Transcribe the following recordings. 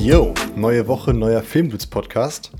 Yo, neue Woche, neuer Filmblitz-Podcast.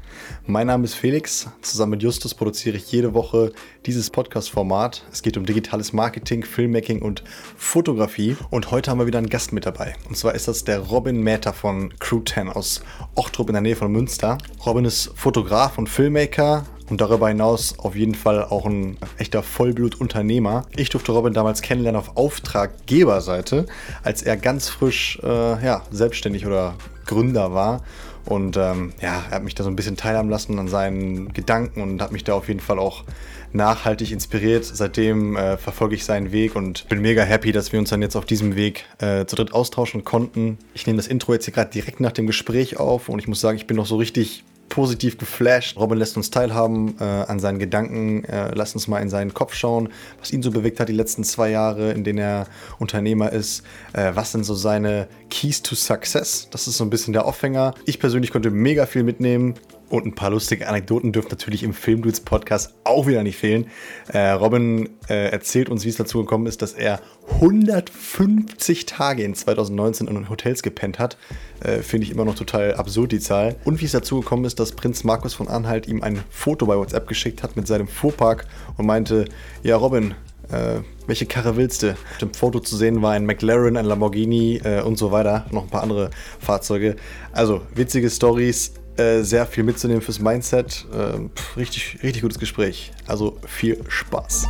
Mein Name ist Felix. Zusammen mit Justus produziere ich jede Woche dieses Podcast-Format. Es geht um digitales Marketing, Filmmaking und Fotografie. Und heute haben wir wieder einen Gast mit dabei. Und zwar ist das der Robin Mäter von Crew 10 aus Ochtrup in der Nähe von Münster. Robin ist Fotograf und Filmmaker, und darüber hinaus auf jeden Fall auch ein echter Vollblutunternehmer. Ich durfte Robin damals kennenlernen auf Auftraggeberseite, als er ganz frisch äh, ja, selbstständig oder Gründer war. Und ähm, ja, er hat mich da so ein bisschen teilhaben lassen an seinen Gedanken und hat mich da auf jeden Fall auch nachhaltig inspiriert. Seitdem äh, verfolge ich seinen Weg und bin mega happy, dass wir uns dann jetzt auf diesem Weg äh, zu dritt austauschen konnten. Ich nehme das Intro jetzt hier gerade direkt nach dem Gespräch auf und ich muss sagen, ich bin noch so richtig positiv geflasht. Robin lässt uns teilhaben äh, an seinen Gedanken, äh, lasst uns mal in seinen Kopf schauen, was ihn so bewegt hat die letzten zwei Jahre, in denen er Unternehmer ist. Äh, was sind so seine Keys to Success? Das ist so ein bisschen der Aufhänger. Ich persönlich konnte mega viel mitnehmen. Und ein paar lustige Anekdoten dürfen natürlich im Filmdudes Podcast auch wieder nicht fehlen. Äh, Robin äh, erzählt uns, wie es dazu gekommen ist, dass er 150 Tage in 2019 in Hotels gepennt hat. Äh, Finde ich immer noch total absurd, die Zahl. Und wie es dazu gekommen ist, dass Prinz Markus von Anhalt ihm ein Foto bei WhatsApp geschickt hat mit seinem Fuhrpark und meinte, ja Robin, äh, welche Karre willst du? Auf dem Foto zu sehen war ein McLaren, ein Lamborghini äh, und so weiter. Noch ein paar andere Fahrzeuge. Also witzige Stories, äh, sehr viel mitzunehmen fürs Mindset. Äh, pff, richtig, richtig gutes Gespräch. Also viel Spaß.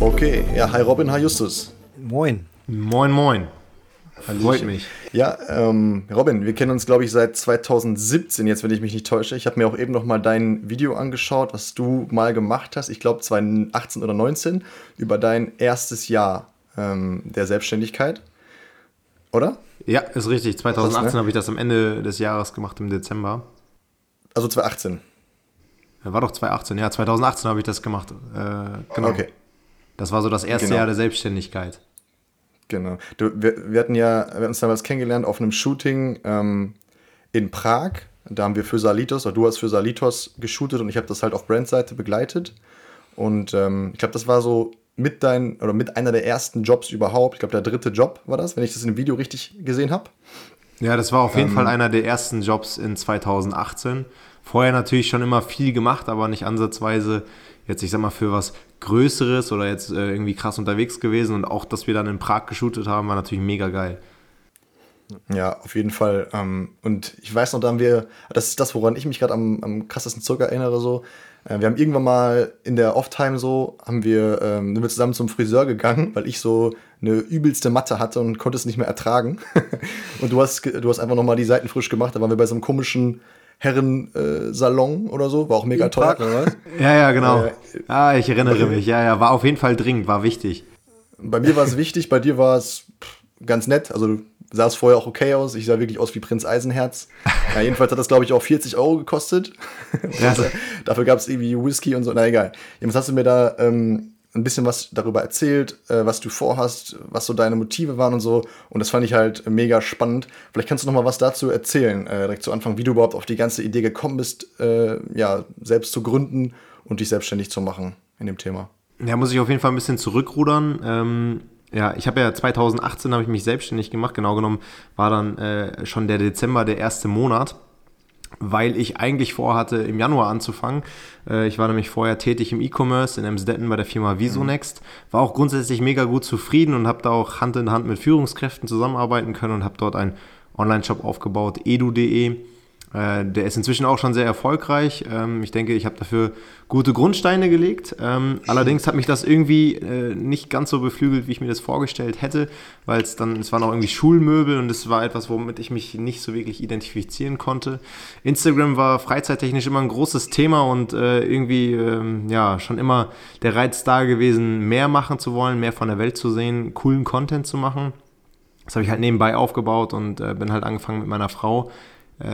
Okay, ja, hi Robin, hi Justus. Moin. Moin, moin. Freut mich. Ja, ähm, Robin, wir kennen uns, glaube ich, seit 2017, jetzt, wenn ich mich nicht täusche. Ich habe mir auch eben noch mal dein Video angeschaut, was du mal gemacht hast, ich glaube 2018 oder 2019, über dein erstes Jahr ähm, der Selbstständigkeit. Oder? Ja, ist richtig. 2018 ne? habe ich das am Ende des Jahres gemacht, im Dezember. Also 2018? War doch 2018, ja, 2018 habe ich das gemacht. Äh, genau. Okay. Das war so das erste genau. Jahr der Selbstständigkeit. Genau. Du, wir, wir, hatten ja wir hatten uns damals kennengelernt auf einem Shooting ähm, in Prag. Da haben wir für Salitos, oder du hast für Salitos geshootet und ich habe das halt auf Brandseite begleitet. Und ähm, ich glaube, das war so mit dein oder mit einer der ersten Jobs überhaupt. Ich glaube, der dritte Job war das, wenn ich das in dem Video richtig gesehen habe. Ja, das war auf jeden ähm, Fall einer der ersten Jobs in 2018. Vorher natürlich schon immer viel gemacht, aber nicht ansatzweise jetzt, ich sag mal, für was Größeres oder jetzt äh, irgendwie krass unterwegs gewesen. Und auch, dass wir dann in Prag geshootet haben, war natürlich mega geil. Ja, auf jeden Fall. Ähm, und ich weiß noch, da haben wir, das ist das, woran ich mich gerade am, am krassesten zurück erinnere, so. Wir haben irgendwann mal in der Off-Time so, haben wir, ähm, sind wir zusammen zum Friseur gegangen, weil ich so eine übelste Matte hatte und konnte es nicht mehr ertragen. und du hast, du hast einfach nochmal die Seiten frisch gemacht. Da waren wir bei so einem komischen Herrensalon äh, oder so. War auch mega toll. Ja, ja, genau. Äh, ah, ich erinnere mich. Ja, ja, war auf jeden Fall dringend, war wichtig. Bei mir war es wichtig, bei dir war es ganz nett. Also du sahst vorher auch okay aus. Ich sah wirklich aus wie Prinz Eisenherz. Ja, jedenfalls hat das, glaube ich, auch 40 Euro gekostet. Ja. Dafür gab es irgendwie Whisky und so. Na egal. Jedenfalls hast du mir da ähm, ein bisschen was darüber erzählt, äh, was du vorhast, was so deine Motive waren und so. Und das fand ich halt mega spannend. Vielleicht kannst du noch mal was dazu erzählen, äh, direkt zu Anfang, wie du überhaupt auf die ganze Idee gekommen bist, äh, ja, selbst zu gründen und dich selbstständig zu machen in dem Thema. Ja, muss ich auf jeden Fall ein bisschen zurückrudern. Ähm, ja, ich habe ja 2018 habe ich mich selbstständig gemacht. Genau genommen war dann äh, schon der Dezember der erste Monat weil ich eigentlich vorhatte, im Januar anzufangen. Äh, ich war nämlich vorher tätig im E-Commerce in Emsdetten bei der Firma Visonext, war auch grundsätzlich mega gut zufrieden und habe da auch Hand in Hand mit Führungskräften zusammenarbeiten können und habe dort einen Online-Shop aufgebaut, edu.de äh, der ist inzwischen auch schon sehr erfolgreich. Ähm, ich denke, ich habe dafür gute Grundsteine gelegt. Ähm, allerdings hat mich das irgendwie äh, nicht ganz so beflügelt, wie ich mir das vorgestellt hätte, weil es dann, es waren auch irgendwie Schulmöbel und es war etwas, womit ich mich nicht so wirklich identifizieren konnte. Instagram war freizeittechnisch immer ein großes Thema und äh, irgendwie ähm, ja schon immer der Reiz da gewesen, mehr machen zu wollen, mehr von der Welt zu sehen, coolen Content zu machen. Das habe ich halt nebenbei aufgebaut und äh, bin halt angefangen mit meiner Frau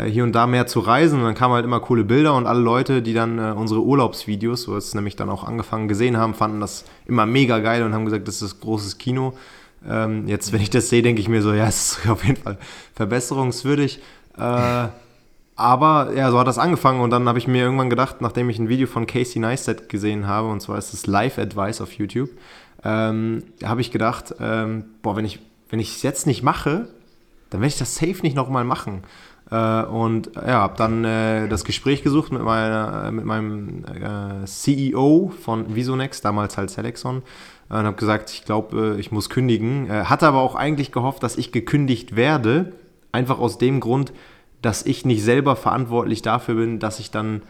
hier und da mehr zu reisen. Und dann kamen halt immer coole Bilder und alle Leute, die dann äh, unsere Urlaubsvideos, so es nämlich dann auch angefangen, gesehen haben, fanden das immer mega geil und haben gesagt, das ist großes Kino. Ähm, jetzt, wenn ich das sehe, denke ich mir so, ja, es ist auf jeden Fall verbesserungswürdig. Äh, aber ja, so hat das angefangen und dann habe ich mir irgendwann gedacht, nachdem ich ein Video von Casey Neistat gesehen habe, und zwar ist es Live Advice auf YouTube, ähm, habe ich gedacht, ähm, boah, wenn ich wenn ich es jetzt nicht mache, dann werde ich das safe nicht nochmal machen. Äh, und ja, habe dann äh, das Gespräch gesucht mit, meiner, mit meinem äh, CEO von Visonex, damals halt Selexon, und habe gesagt, ich glaube, äh, ich muss kündigen. Äh, hatte aber auch eigentlich gehofft, dass ich gekündigt werde, einfach aus dem Grund, dass ich nicht selber verantwortlich dafür bin, dass ich dann,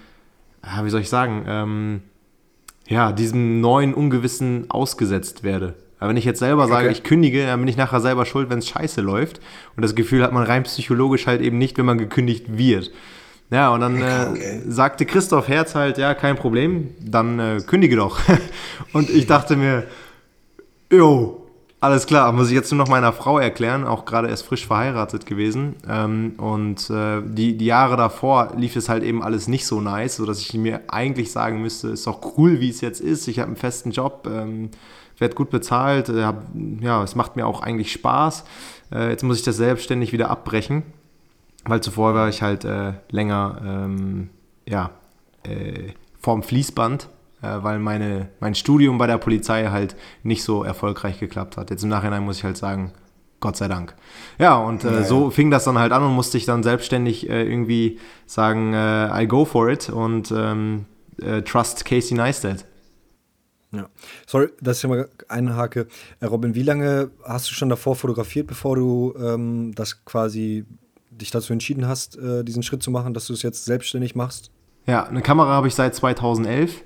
wie soll ich sagen, ähm, ja, diesem neuen Ungewissen ausgesetzt werde. Aber wenn ich jetzt selber sage, okay. ich kündige, dann bin ich nachher selber schuld, wenn es scheiße läuft. Und das Gefühl hat man rein psychologisch halt eben nicht, wenn man gekündigt wird. Ja, und dann äh, sagte Christoph Herz halt, ja, kein Problem, dann äh, kündige doch. und ich dachte mir, jo, alles klar, muss ich jetzt nur noch meiner Frau erklären, auch gerade erst frisch verheiratet gewesen. Ähm, und äh, die, die Jahre davor lief es halt eben alles nicht so nice, sodass ich mir eigentlich sagen müsste, ist doch cool, wie es jetzt ist. Ich habe einen festen Job. Werde gut bezahlt, äh, hab, ja, es macht mir auch eigentlich Spaß. Äh, jetzt muss ich das selbstständig wieder abbrechen, weil zuvor war ich halt äh, länger ähm, ja, äh, vorm Fließband, äh, weil meine, mein Studium bei der Polizei halt nicht so erfolgreich geklappt hat. Jetzt im Nachhinein muss ich halt sagen, Gott sei Dank. Ja, und äh, ja, so fing das dann halt an und musste ich dann selbstständig äh, irgendwie sagen, äh, I go for it und ähm, äh, trust Casey Neistat. Ja. Sorry, dass ich mal einhake. Äh, Robin, wie lange hast du schon davor fotografiert, bevor du ähm, das quasi dich dazu entschieden hast, äh, diesen Schritt zu machen, dass du es jetzt selbstständig machst? Ja, eine Kamera habe ich seit 2011.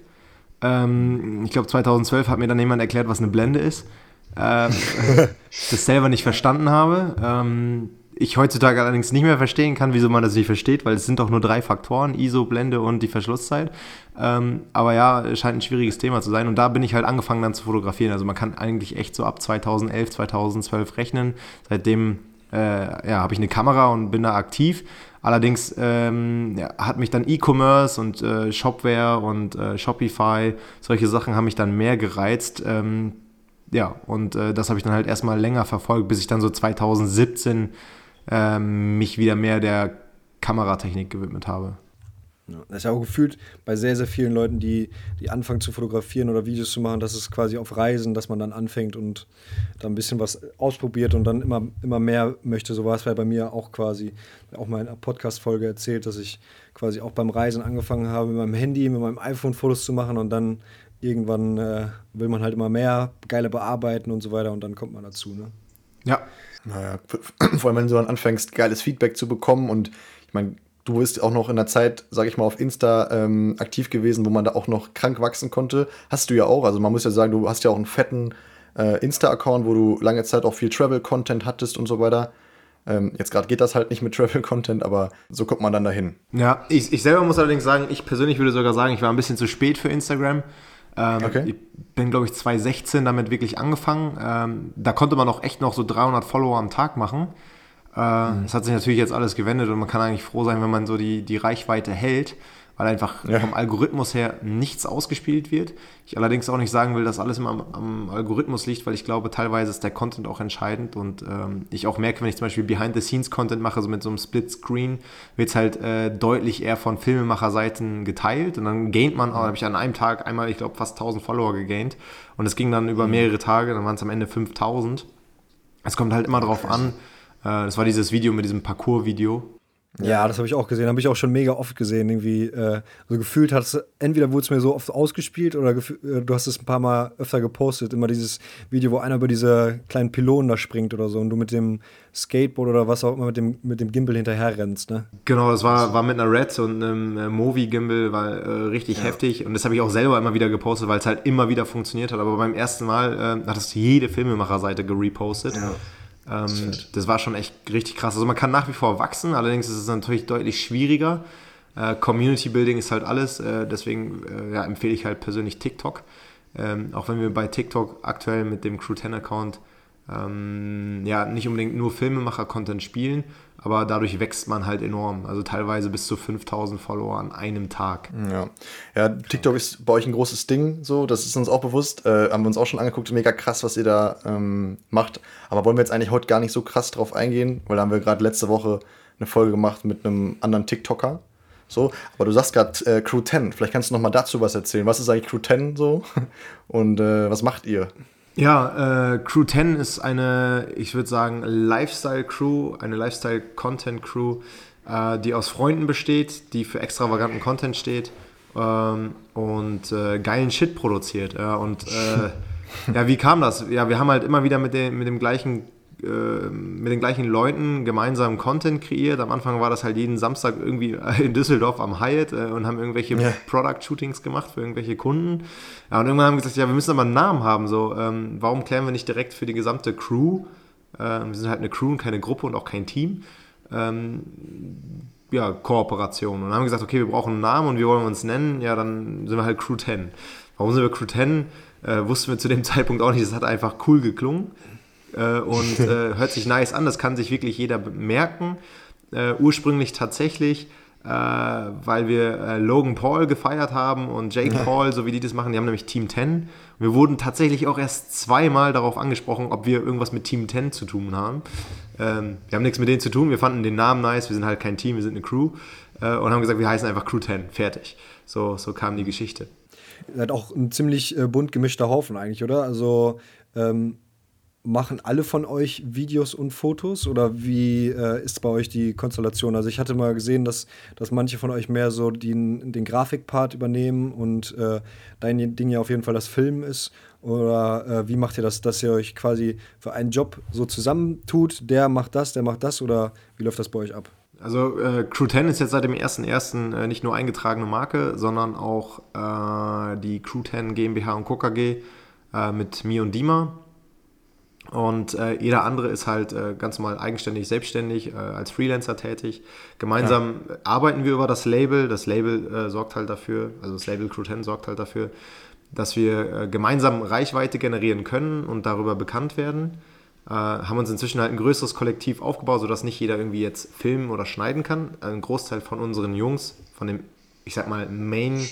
Ähm, ich glaube, 2012 hat mir dann jemand erklärt, was eine Blende ist. Äh, das selber nicht verstanden habe. Ähm, ich heutzutage allerdings nicht mehr verstehen kann, wieso man das nicht versteht, weil es sind doch nur drei Faktoren, ISO, Blende und die Verschlusszeit. Ähm, aber ja, scheint ein schwieriges Thema zu sein und da bin ich halt angefangen dann zu fotografieren. Also man kann eigentlich echt so ab 2011, 2012 rechnen. Seitdem äh, ja, habe ich eine Kamera und bin da aktiv. Allerdings ähm, ja, hat mich dann E-Commerce und äh, Shopware und äh, Shopify, solche Sachen haben mich dann mehr gereizt. Ähm, ja, und äh, das habe ich dann halt erstmal länger verfolgt, bis ich dann so 2017 ähm, mich wieder mehr der Kameratechnik gewidmet habe. Das ist ja auch gefühlt bei sehr, sehr vielen Leuten, die, die anfangen zu fotografieren oder Videos zu machen, dass es quasi auf Reisen, dass man dann anfängt und da ein bisschen was ausprobiert und dann immer, immer mehr möchte. So war es bei mir auch quasi, auch mal in einer Podcast-Folge erzählt, dass ich quasi auch beim Reisen angefangen habe, mit meinem Handy, mit meinem iPhone Fotos zu machen und dann irgendwann äh, will man halt immer mehr, geile bearbeiten und so weiter und dann kommt man dazu. Ne? Ja, naja, vor allem, wenn du dann anfängst, geiles Feedback zu bekommen und ich meine, du bist auch noch in der Zeit, sage ich mal, auf Insta ähm, aktiv gewesen, wo man da auch noch krank wachsen konnte. Hast du ja auch. Also man muss ja sagen, du hast ja auch einen fetten äh, Insta-Account, wo du lange Zeit auch viel Travel-Content hattest und so weiter. Ähm, jetzt gerade geht das halt nicht mit Travel-Content, aber so kommt man dann dahin. Ja, ich, ich selber muss allerdings sagen, ich persönlich würde sogar sagen, ich war ein bisschen zu spät für Instagram. Ähm, okay. Ich bin, glaube ich, 2016 damit wirklich angefangen. Ähm, da konnte man auch echt noch so 300 Follower am Tag machen. Äh, mhm. Das hat sich natürlich jetzt alles gewendet und man kann eigentlich froh sein, wenn man so die, die Reichweite hält weil einfach ja. vom Algorithmus her nichts ausgespielt wird. Ich allerdings auch nicht sagen will, dass alles immer am, am Algorithmus liegt, weil ich glaube, teilweise ist der Content auch entscheidend und ähm, ich auch merke, wenn ich zum Beispiel Behind-the-Scenes-Content mache, so mit so einem Split-Screen, wird es halt äh, deutlich eher von Filmemacherseiten geteilt und dann gaint man, habe ich an einem Tag einmal, ich glaube, fast 1000 Follower gegaint und es ging dann über mhm. mehrere Tage, dann waren es am Ende 5000. Es kommt halt immer drauf an, äh, das war dieses Video mit diesem Parcours-Video, ja, das habe ich auch gesehen. Habe ich auch schon mega oft gesehen. Irgendwie, äh, so gefühlt hat es, entweder wurde es mir so oft ausgespielt oder äh, du hast es ein paar Mal öfter gepostet. Immer dieses Video, wo einer über diese kleinen Pylonen da springt oder so und du mit dem Skateboard oder was auch immer mit dem, mit dem Gimbal hinterher rennst. Ne? Genau, das war, war mit einer Red und einem äh, Movi-Gimbal, war äh, richtig ja. heftig. Und das habe ich auch selber immer wieder gepostet, weil es halt immer wieder funktioniert hat. Aber beim ersten Mal äh, hat es jede Filmemacherseite gerepostet. Ja. Ähm, das war schon echt richtig krass. Also man kann nach wie vor wachsen, allerdings ist es natürlich deutlich schwieriger. Äh, Community Building ist halt alles, äh, deswegen äh, ja, empfehle ich halt persönlich TikTok. Ähm, auch wenn wir bei TikTok aktuell mit dem Crew 10 Account ähm, ja nicht unbedingt nur Filmemacher-Content spielen, aber dadurch wächst man halt enorm. Also teilweise bis zu 5000 Follower an einem Tag. Ja, ja TikTok ist bei euch ein großes Ding, so, das ist uns auch bewusst. Äh, haben wir uns auch schon angeguckt, mega krass, was ihr da ähm, macht. Aber wollen wir jetzt eigentlich heute gar nicht so krass drauf eingehen, weil da haben wir gerade letzte Woche eine Folge gemacht mit einem anderen TikToker. So, aber du sagst gerade äh, Crew 10. Vielleicht kannst du noch mal dazu was erzählen. Was ist eigentlich Crew 10 so? Und äh, was macht ihr? Ja, äh, Crew 10 ist eine, ich würde sagen, Lifestyle-Crew, eine Lifestyle-Content-Crew, äh, die aus Freunden besteht, die für extravaganten Content steht ähm, und äh, geilen Shit produziert. Und äh, ja, wie kam das? Ja, wir haben halt immer wieder mit dem, mit dem gleichen äh, mit den gleichen Leuten gemeinsam Content kreiert. Am Anfang war das halt jeden Samstag irgendwie in Düsseldorf am Hyatt äh, und haben irgendwelche ja. Product-Shootings gemacht für irgendwelche Kunden. Ja, und irgendwann haben wir gesagt, ja, wir müssen aber einen Namen haben. So, ähm, warum klären wir nicht direkt für die gesamte Crew? Ähm, wir sind halt eine Crew und keine Gruppe und auch kein Team. Ähm, ja, Kooperation. Und dann haben wir gesagt, okay, wir brauchen einen Namen und wie wollen wir uns nennen? Ja, dann sind wir halt Crew 10. Warum sind wir Crew 10? Äh, wussten wir zu dem Zeitpunkt auch nicht. Das hat einfach cool geklungen äh, und äh, hört sich nice an. Das kann sich wirklich jeder merken. Äh, ursprünglich tatsächlich, äh, weil wir äh, Logan Paul gefeiert haben und Jake Paul, so wie die das machen. Die haben nämlich Team 10. Wir wurden tatsächlich auch erst zweimal darauf angesprochen, ob wir irgendwas mit Team 10 zu tun haben. Ähm, wir haben nichts mit denen zu tun. Wir fanden den Namen nice. Wir sind halt kein Team, wir sind eine Crew. Äh, und haben gesagt, wir heißen einfach Crew 10. Fertig. So, so kam die Geschichte. Ihr seid auch ein ziemlich bunt gemischter Haufen eigentlich, oder? Also ähm machen alle von euch Videos und Fotos oder wie äh, ist bei euch die Konstellation? Also ich hatte mal gesehen, dass, dass manche von euch mehr so den, den Grafikpart übernehmen und äh, dein Ding ja auf jeden Fall das Film ist. Oder äh, wie macht ihr das, dass ihr euch quasi für einen Job so zusammentut? Der macht das, der macht das oder wie läuft das bei euch ab? Also äh, Crew 10 ist jetzt seit dem 1.1. Äh, nicht nur eingetragene Marke, sondern auch äh, die Crew 10 GmbH und Co. KG äh, mit mir und Dima. Und äh, jeder andere ist halt äh, ganz normal eigenständig, selbstständig, äh, als Freelancer tätig. Gemeinsam ja. arbeiten wir über das Label. Das Label äh, sorgt halt dafür, also das Label Crew 10 sorgt halt dafür, dass wir äh, gemeinsam Reichweite generieren können und darüber bekannt werden. Äh, haben uns inzwischen halt ein größeres Kollektiv aufgebaut, sodass nicht jeder irgendwie jetzt filmen oder schneiden kann. Ein Großteil von unseren Jungs, von dem, ich sag mal, Main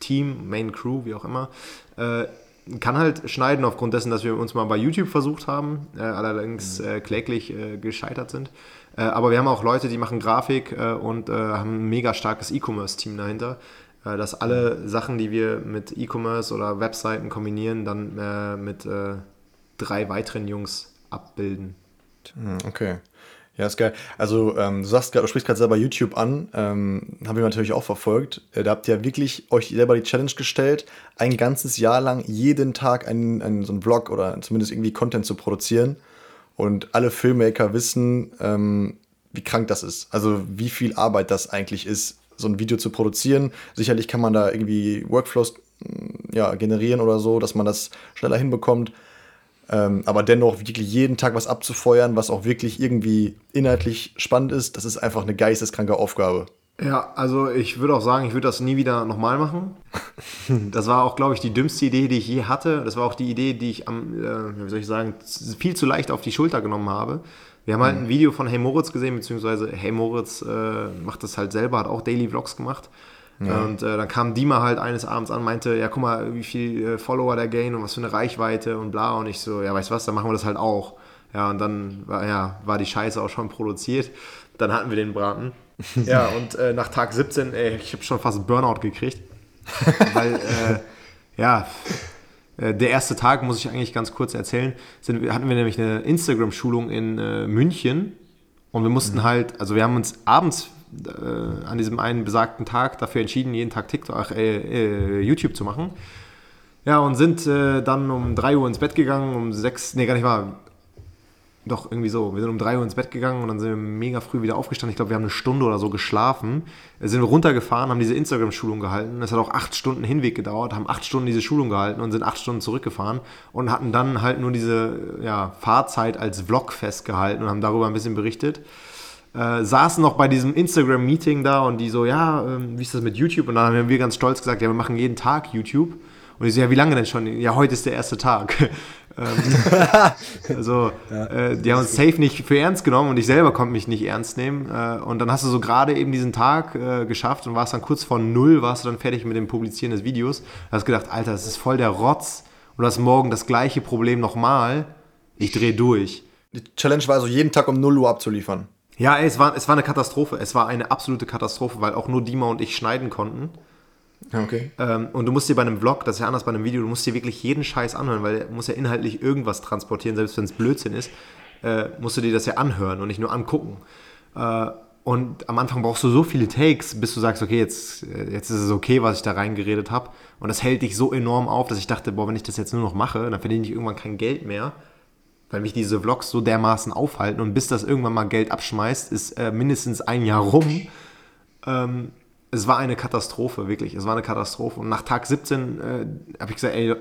Team, Main Crew, wie auch immer, kann halt schneiden aufgrund dessen, dass wir uns mal bei YouTube versucht haben, äh, allerdings mhm. äh, kläglich äh, gescheitert sind. Äh, aber wir haben auch Leute, die machen Grafik äh, und äh, haben ein mega starkes E-Commerce-Team dahinter, dass alle Sachen, die wir mit E-Commerce oder Webseiten kombinieren, dann mit drei weiteren Jungs abbilden. Hm, okay. Ja, ist geil. Also, ähm, du sagst du sprichst gerade selber YouTube an, ähm, haben wir natürlich auch verfolgt. Äh, da habt ihr wirklich euch selber die Challenge gestellt, ein ganzes Jahr lang jeden Tag einen, einen, so einen Vlog oder zumindest irgendwie Content zu produzieren. Und alle Filmmaker wissen, ähm, wie krank das ist. Also, wie viel Arbeit das eigentlich ist, so ein Video zu produzieren. Sicherlich kann man da irgendwie Workflows ja, generieren oder so, dass man das schneller hinbekommt. Ähm, aber dennoch wirklich jeden Tag was abzufeuern, was auch wirklich irgendwie inhaltlich spannend ist, das ist einfach eine geisteskranke Aufgabe. Ja, also ich würde auch sagen, ich würde das nie wieder nochmal machen. Das war auch, glaube ich, die dümmste Idee, die ich je hatte. Das war auch die Idee, die ich am, äh, wie soll ich sagen, viel zu leicht auf die Schulter genommen habe. Wir haben halt ein Video von Hey Moritz gesehen, beziehungsweise Hey Moritz äh, macht das halt selber, hat auch Daily Vlogs gemacht. Ja. Und äh, dann kam Dima halt eines Abends an, meinte, ja, guck mal, wie viel äh, Follower der Gain und was für eine Reichweite und bla. Und ich so, ja, weißt du was, dann machen wir das halt auch. Ja, und dann war, ja, war die Scheiße auch schon produziert. Dann hatten wir den Braten. ja, und äh, nach Tag 17, ey, ich habe schon fast Burnout gekriegt. weil, äh, ja, äh, der erste Tag, muss ich eigentlich ganz kurz erzählen, sind, hatten wir nämlich eine Instagram-Schulung in äh, München. Und wir mussten mhm. halt, also wir haben uns abends äh, an diesem einen besagten Tag dafür entschieden, jeden Tag TikTok, äh, äh, YouTube zu machen. Ja, und sind äh, dann um 3 Uhr ins Bett gegangen, um 6, nee, gar nicht mal, doch, irgendwie so. Wir sind um 3 Uhr ins Bett gegangen und dann sind wir mega früh wieder aufgestanden. Ich glaube, wir haben eine Stunde oder so geschlafen. Sind wir runtergefahren, haben diese Instagram-Schulung gehalten. Es hat auch acht Stunden Hinweg gedauert, haben acht Stunden diese Schulung gehalten und sind acht Stunden zurückgefahren und hatten dann halt nur diese ja, Fahrzeit als Vlog festgehalten und haben darüber ein bisschen berichtet äh, saßen noch bei diesem Instagram-Meeting da und die so, ja, ähm, wie ist das mit YouTube? Und dann haben wir ganz stolz gesagt, ja, wir machen jeden Tag YouTube. Und ich so, ja, wie lange denn schon? Ja, heute ist der erste Tag. also, ja. äh, die haben uns safe nicht für ernst genommen und ich selber konnte mich nicht ernst nehmen. Äh, und dann hast du so gerade eben diesen Tag äh, geschafft und warst dann kurz vor null, warst du dann fertig mit dem Publizieren des Videos. Du hast gedacht, Alter, das ist voll der Rotz. Und du hast morgen das gleiche Problem nochmal. Ich drehe durch. Die Challenge war also jeden Tag um 0 Uhr abzuliefern. Ja, ey, es, war, es war eine Katastrophe. Es war eine absolute Katastrophe, weil auch nur Dima und ich schneiden konnten. Okay. Ähm, und du musst dir bei einem Vlog, das ist ja anders bei einem Video, du musst dir wirklich jeden Scheiß anhören, weil er muss ja inhaltlich irgendwas transportieren, selbst wenn es Blödsinn ist, äh, musst du dir das ja anhören und nicht nur angucken. Äh, und am Anfang brauchst du so viele Takes, bis du sagst, okay, jetzt, äh, jetzt ist es okay, was ich da reingeredet habe. Und das hält dich so enorm auf, dass ich dachte, boah, wenn ich das jetzt nur noch mache, dann verdiene ich irgendwann kein Geld mehr, weil mich diese Vlogs so dermaßen aufhalten. Und bis das irgendwann mal Geld abschmeißt, ist äh, mindestens ein Jahr rum. Ähm, es war eine Katastrophe, wirklich. Es war eine Katastrophe. Und nach Tag 17 äh, habe ich gesagt, ey,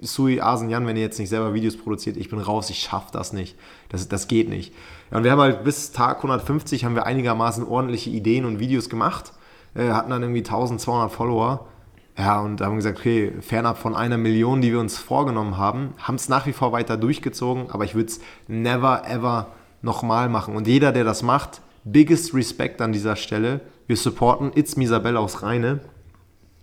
Sui, Asen, Jan, wenn ihr jetzt nicht selber Videos produziert, ich bin raus, ich schaffe das nicht. Das, das geht nicht. Ja, und wir haben halt bis Tag 150 haben wir einigermaßen ordentliche Ideen und Videos gemacht. Äh, hatten dann irgendwie 1200 Follower. Ja, und haben gesagt, okay, fernab von einer Million, die wir uns vorgenommen haben, haben es nach wie vor weiter durchgezogen, aber ich würde es never, ever nochmal machen. Und jeder, der das macht, biggest Respect an dieser Stelle wir supporten It's Misabel aus Rheine.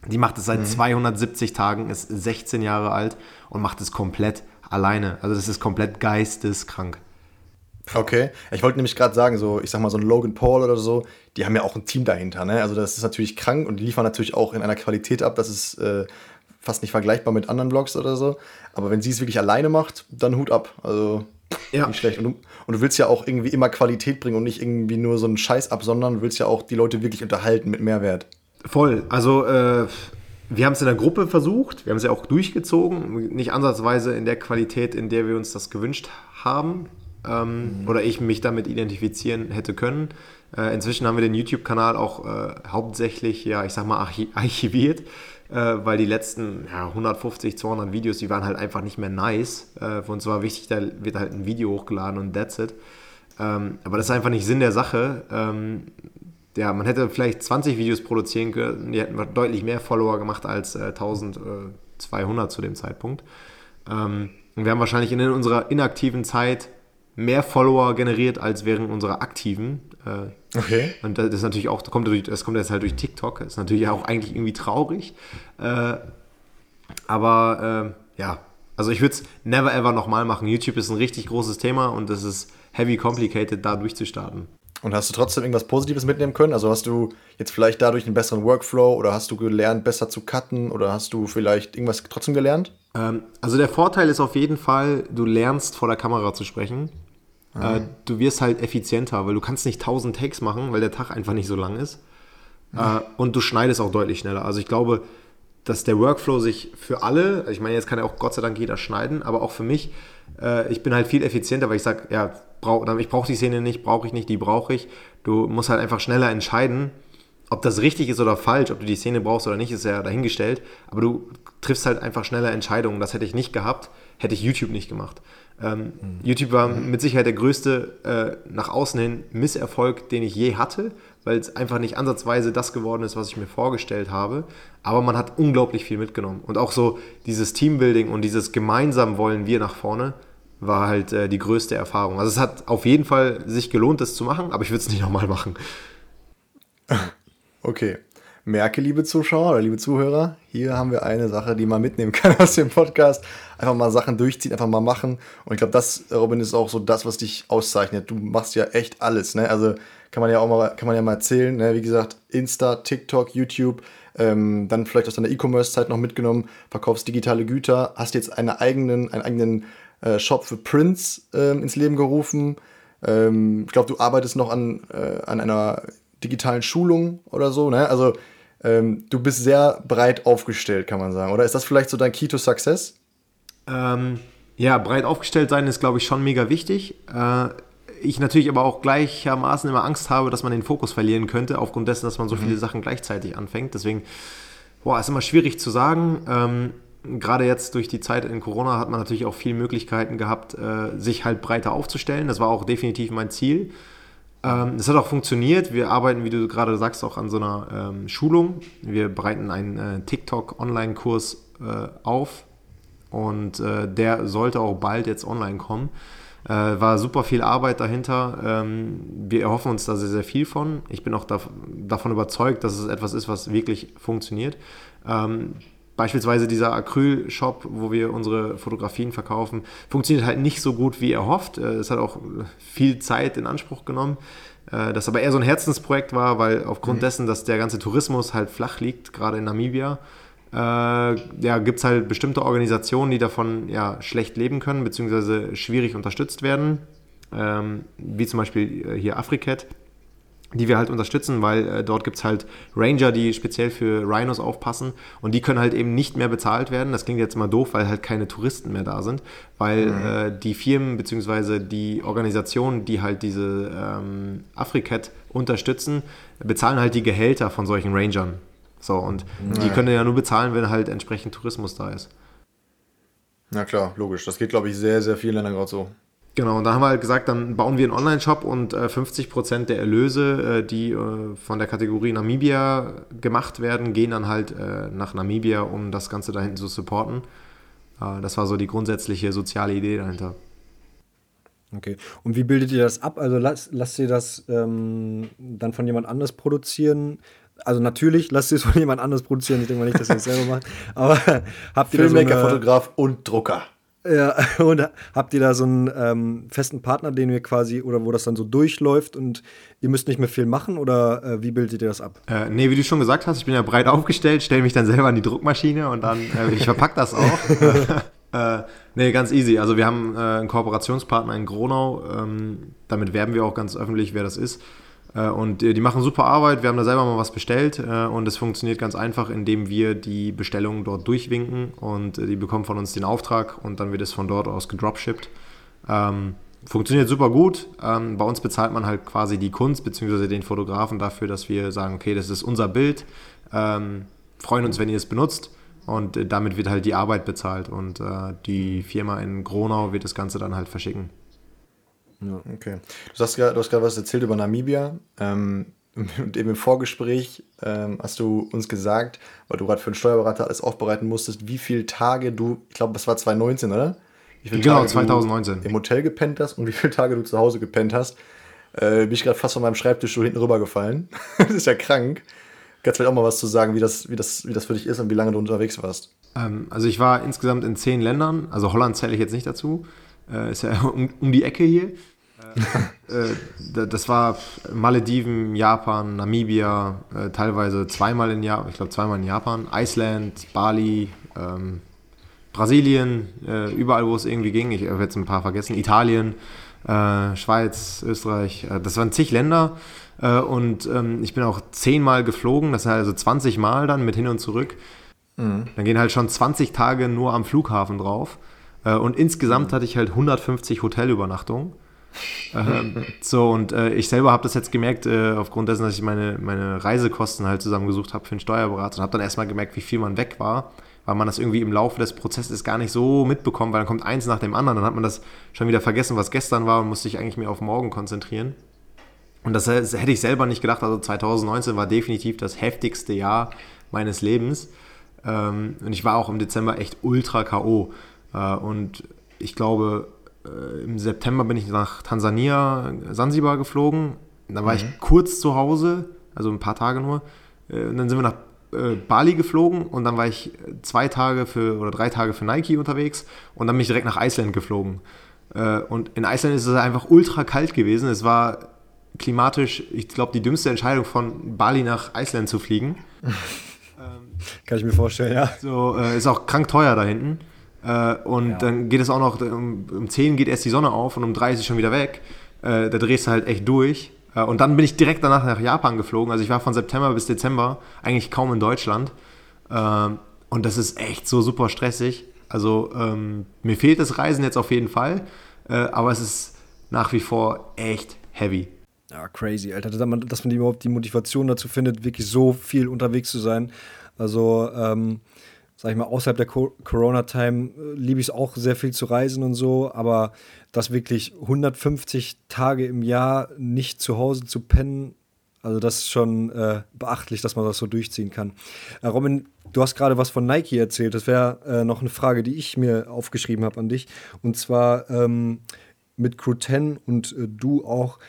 Die macht es seit mhm. 270 Tagen, ist 16 Jahre alt und macht es komplett alleine. Also das ist komplett geisteskrank. Okay, ich wollte nämlich gerade sagen, so ich sag mal so ein Logan Paul oder so, die haben ja auch ein Team dahinter, ne? Also das ist natürlich krank und die liefern natürlich auch in einer Qualität ab, das ist äh, fast nicht vergleichbar mit anderen Vlogs oder so. Aber wenn sie es wirklich alleine macht, dann Hut ab. Also ja. Nicht schlecht. Und du, und du willst ja auch irgendwie immer Qualität bringen und nicht irgendwie nur so einen Scheiß absondern. Du willst ja auch die Leute wirklich unterhalten mit Mehrwert. Voll. Also, äh, wir haben es in der Gruppe versucht. Wir haben es ja auch durchgezogen. Nicht ansatzweise in der Qualität, in der wir uns das gewünscht haben. Ähm, mhm. Oder ich mich damit identifizieren hätte können. Äh, inzwischen haben wir den YouTube-Kanal auch äh, hauptsächlich, ja, ich sag mal, archiviert äh, weil die letzten ja, 150, 200 Videos, die waren halt einfach nicht mehr nice. Äh, für uns war wichtig, da wird halt ein Video hochgeladen und that's it. Ähm, aber das ist einfach nicht Sinn der Sache. Ähm, ja, man hätte vielleicht 20 Videos produzieren können, die hätten deutlich mehr Follower gemacht als äh, 1200 zu dem Zeitpunkt. Ähm, und wir haben wahrscheinlich in unserer inaktiven Zeit mehr Follower generiert als während unserer aktiven. Äh, okay. Und das ist natürlich auch, das kommt, durch, das kommt jetzt halt durch TikTok. Das ist natürlich auch eigentlich irgendwie traurig. Äh, aber äh, ja, also ich würde es never ever nochmal machen. YouTube ist ein richtig großes Thema und es ist heavy complicated, da durchzustarten. Und hast du trotzdem irgendwas Positives mitnehmen können? Also hast du jetzt vielleicht dadurch einen besseren Workflow oder hast du gelernt, besser zu cutten oder hast du vielleicht irgendwas trotzdem gelernt? Ähm, also der Vorteil ist auf jeden Fall, du lernst vor der Kamera zu sprechen. Ah. Äh, du wirst halt effizienter, weil du kannst nicht 1000 Takes machen, weil der Tag einfach nicht so lang ist. Mhm. und du schneidest auch deutlich schneller. Also ich glaube, dass der Workflow sich für alle, ich meine, jetzt kann ja auch Gott sei Dank jeder schneiden, aber auch für mich, äh, ich bin halt viel effizienter, weil ich sage, ja, brauch, ich brauche die Szene nicht, brauche ich nicht, die brauche ich. Du musst halt einfach schneller entscheiden, ob das richtig ist oder falsch, ob du die Szene brauchst oder nicht, ist ja dahingestellt. Aber du triffst halt einfach schneller Entscheidungen. Das hätte ich nicht gehabt, hätte ich YouTube nicht gemacht. Ähm, mhm. YouTube war mit Sicherheit der größte äh, nach außen hin Misserfolg, den ich je hatte, weil es einfach nicht ansatzweise das geworden ist, was ich mir vorgestellt habe. Aber man hat unglaublich viel mitgenommen. Und auch so dieses Teambuilding und dieses gemeinsam wollen wir nach vorne war halt äh, die größte Erfahrung. Also es hat auf jeden Fall sich gelohnt, das zu machen, aber ich würde es nicht nochmal machen. Okay merke, liebe Zuschauer oder liebe Zuhörer, hier haben wir eine Sache, die man mitnehmen kann aus dem Podcast. Einfach mal Sachen durchziehen, einfach mal machen. Und ich glaube, das, Robin, ist auch so das, was dich auszeichnet. Du machst ja echt alles, ne? Also kann man ja auch mal, kann man ja mal erzählen, ne? Wie gesagt, Insta, TikTok, YouTube, ähm, dann vielleicht aus deiner E-Commerce-Zeit noch mitgenommen, verkaufst digitale Güter, hast jetzt einen eigenen, einen eigenen äh, Shop für Prints äh, ins Leben gerufen. Ähm, ich glaube, du arbeitest noch an, äh, an einer digitalen Schulung oder so, ne? Also ähm, du bist sehr breit aufgestellt, kann man sagen. Oder ist das vielleicht so dein Key to Success? Ähm, ja, breit aufgestellt sein ist, glaube ich, schon mega wichtig. Äh, ich natürlich aber auch gleichermaßen immer Angst habe, dass man den Fokus verlieren könnte, aufgrund dessen, dass man so mhm. viele Sachen gleichzeitig anfängt. Deswegen, boah, ist immer schwierig zu sagen. Ähm, Gerade jetzt durch die Zeit in Corona hat man natürlich auch viele Möglichkeiten gehabt, äh, sich halt breiter aufzustellen. Das war auch definitiv mein Ziel. Ähm, das hat auch funktioniert. Wir arbeiten, wie du gerade sagst, auch an so einer ähm, Schulung. Wir bereiten einen äh, TikTok-Online-Kurs äh, auf und äh, der sollte auch bald jetzt online kommen. Äh, war super viel Arbeit dahinter. Ähm, wir erhoffen uns da sehr, sehr viel von. Ich bin auch da, davon überzeugt, dass es etwas ist, was wirklich funktioniert. Ähm, beispielsweise dieser Acryl-Shop, wo wir unsere Fotografien verkaufen, funktioniert halt nicht so gut, wie er hofft. Äh, es hat auch viel Zeit in Anspruch genommen. Äh, das aber eher so ein Herzensprojekt war, weil aufgrund mhm. dessen, dass der ganze Tourismus halt flach liegt, gerade in Namibia, äh, ja, gibt es halt bestimmte Organisationen, die davon ja, schlecht leben können, beziehungsweise schwierig unterstützt werden. Ähm, wie zum Beispiel hier Africat die wir halt unterstützen, weil äh, dort gibt es halt Ranger, die speziell für Rhinos aufpassen und die können halt eben nicht mehr bezahlt werden. Das klingt jetzt mal doof, weil halt keine Touristen mehr da sind, weil mhm. äh, die Firmen bzw. die Organisationen, die halt diese ähm, Africat unterstützen, bezahlen halt die Gehälter von solchen Rangern. So, und mhm. die können ja nur bezahlen, wenn halt entsprechend Tourismus da ist. Na klar, logisch. Das geht, glaube ich, sehr, sehr vielen Ländern gerade so. Genau, und da haben wir halt gesagt, dann bauen wir einen Online-Shop und äh, 50% der Erlöse, äh, die äh, von der Kategorie Namibia gemacht werden, gehen dann halt äh, nach Namibia, um das Ganze da hinten zu supporten. Äh, das war so die grundsätzliche soziale Idee dahinter. Okay, und wie bildet ihr das ab? Also lasst, lasst ihr das ähm, dann von jemand anders produzieren? Also natürlich lasst ihr es von jemand anders produzieren. Ich denke mal nicht, dass ihr es selber macht. Aber habt ihr Filmmaker, so eine, Fotograf und Drucker. Ja, und habt ihr da so einen ähm, festen Partner, den wir quasi, oder wo das dann so durchläuft und ihr müsst nicht mehr viel machen oder äh, wie bildet ihr das ab? Äh, nee, wie du schon gesagt hast, ich bin ja breit aufgestellt, stelle mich dann selber an die Druckmaschine und dann, äh, ich verpack das auch. äh, nee, ganz easy. Also wir haben äh, einen Kooperationspartner in Gronau, ähm, damit werben wir auch ganz öffentlich, wer das ist. Äh, und die machen super Arbeit. Wir haben da selber mal was bestellt äh, und es funktioniert ganz einfach, indem wir die Bestellung dort durchwinken und äh, die bekommen von uns den Auftrag und dann wird es von dort aus gedropshippt. Ähm, funktioniert super gut. Ähm, bei uns bezahlt man halt quasi die Kunst bzw. den Fotografen dafür, dass wir sagen, okay, das ist unser Bild. Ähm, freuen uns, wenn ihr es benutzt. Und damit wird halt die Arbeit bezahlt und äh, die Firma in Gronau wird das Ganze dann halt verschicken. Ja. Okay. Du hast gerade was erzählt über Namibia. Ähm, und eben im Vorgespräch ähm, hast du uns gesagt, weil du gerade für einen Steuerberater alles aufbereiten musstest, wie viele Tage du, ich glaube, das war 2019, oder? Genau, Tage 2019. im Hotel gepennt hast und wie viele Tage du zu Hause gepennt hast. Äh, bin ich gerade fast von meinem Schreibtisch so hinten rübergefallen. das ist ja krank. Kannst vielleicht auch mal was zu sagen, wie das, wie, das, wie das für dich ist und wie lange du unterwegs warst? Ähm, also ich war insgesamt in zehn Ländern, also Holland zähle ich jetzt nicht dazu. Äh, ist ja um, um, die Ecke hier. Äh, äh, das war Malediven, Japan, Namibia, äh, teilweise zweimal in Japan, ich glaube zweimal in Japan, Island, Bali, ähm, Brasilien, äh, überall, wo es irgendwie ging. Ich habe jetzt ein paar vergessen. Italien, Schweiz, Österreich. das waren zig Länder. und ähm, ich bin auch zehnmal geflogen, das heißt also 20 Mal dann mit hin und zurück. Mhm. Dann gehen halt schon 20 Tage nur am Flughafen drauf. Und insgesamt hatte ich halt 150 Hotelübernachtungen ähm, so, und äh, ich selber habe das jetzt gemerkt, äh, aufgrund dessen, dass ich meine, meine Reisekosten halt zusammengesucht habe für einen Steuerberater und habe dann erstmal gemerkt, wie viel man weg war, weil man das irgendwie im Laufe des Prozesses gar nicht so mitbekommt, weil dann kommt eins nach dem anderen, dann hat man das schon wieder vergessen, was gestern war und musste sich eigentlich mehr auf morgen konzentrieren. Und das, das hätte ich selber nicht gedacht. Also 2019 war definitiv das heftigste Jahr meines Lebens. Ähm, und ich war auch im Dezember echt ultra K.O. Äh, und ich glaube, äh, im September bin ich nach Tansania, Sansibar geflogen. Da war mhm. ich kurz zu Hause, also ein paar Tage nur. Äh, und dann sind wir nach Bali geflogen und dann war ich zwei Tage für oder drei Tage für Nike unterwegs und dann bin ich direkt nach Island geflogen. Und in Island ist es einfach ultra kalt gewesen. Es war klimatisch, ich glaube, die dümmste Entscheidung von Bali nach Island zu fliegen. Kann ich mir vorstellen, ja. So, ist auch krank teuer da hinten. Äh, und ja. dann geht es auch noch, um, um 10 geht erst die Sonne auf und um 3 ist sie schon wieder weg. Äh, da drehst du halt echt durch. Äh, und dann bin ich direkt danach nach Japan geflogen. Also ich war von September bis Dezember eigentlich kaum in Deutschland. Ähm, und das ist echt so super stressig. Also ähm, mir fehlt das Reisen jetzt auf jeden Fall. Äh, aber es ist nach wie vor echt heavy. Ja, crazy, Alter. Dass man, dass man überhaupt die Motivation dazu findet, wirklich so viel unterwegs zu sein. Also, ähm, sag ich mal, außerhalb der Corona-Time äh, liebe ich es auch sehr viel zu reisen und so, aber das wirklich 150 Tage im Jahr nicht zu Hause zu pennen, also das ist schon äh, beachtlich, dass man das so durchziehen kann. Äh, Robin, du hast gerade was von Nike erzählt. Das wäre äh, noch eine Frage, die ich mir aufgeschrieben habe an dich. Und zwar ähm, mit Crew 10 und äh, du auch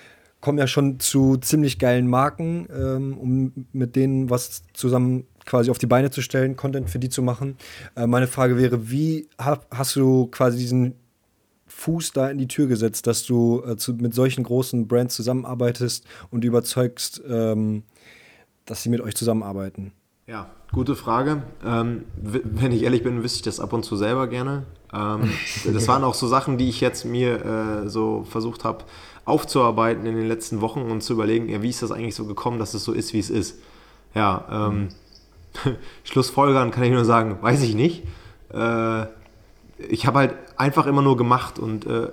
kommen ja schon zu ziemlich geilen Marken, ähm, um mit denen was zusammen quasi auf die Beine zu stellen, Content für die zu machen. Äh, meine Frage wäre, wie ha hast du quasi diesen Fuß da in die Tür gesetzt, dass du äh, zu, mit solchen großen Brands zusammenarbeitest und überzeugst, ähm, dass sie mit euch zusammenarbeiten? Ja, gute Frage. Ähm, wenn ich ehrlich bin, wüsste ich das ab und zu selber gerne. Ähm, das waren auch so Sachen, die ich jetzt mir äh, so versucht habe aufzuarbeiten in den letzten Wochen und zu überlegen, ja, wie ist das eigentlich so gekommen, dass es so ist, wie es ist. Ja, ähm, Schlussfolgern kann ich nur sagen, weiß ich nicht. Äh, ich habe halt einfach immer nur gemacht und äh,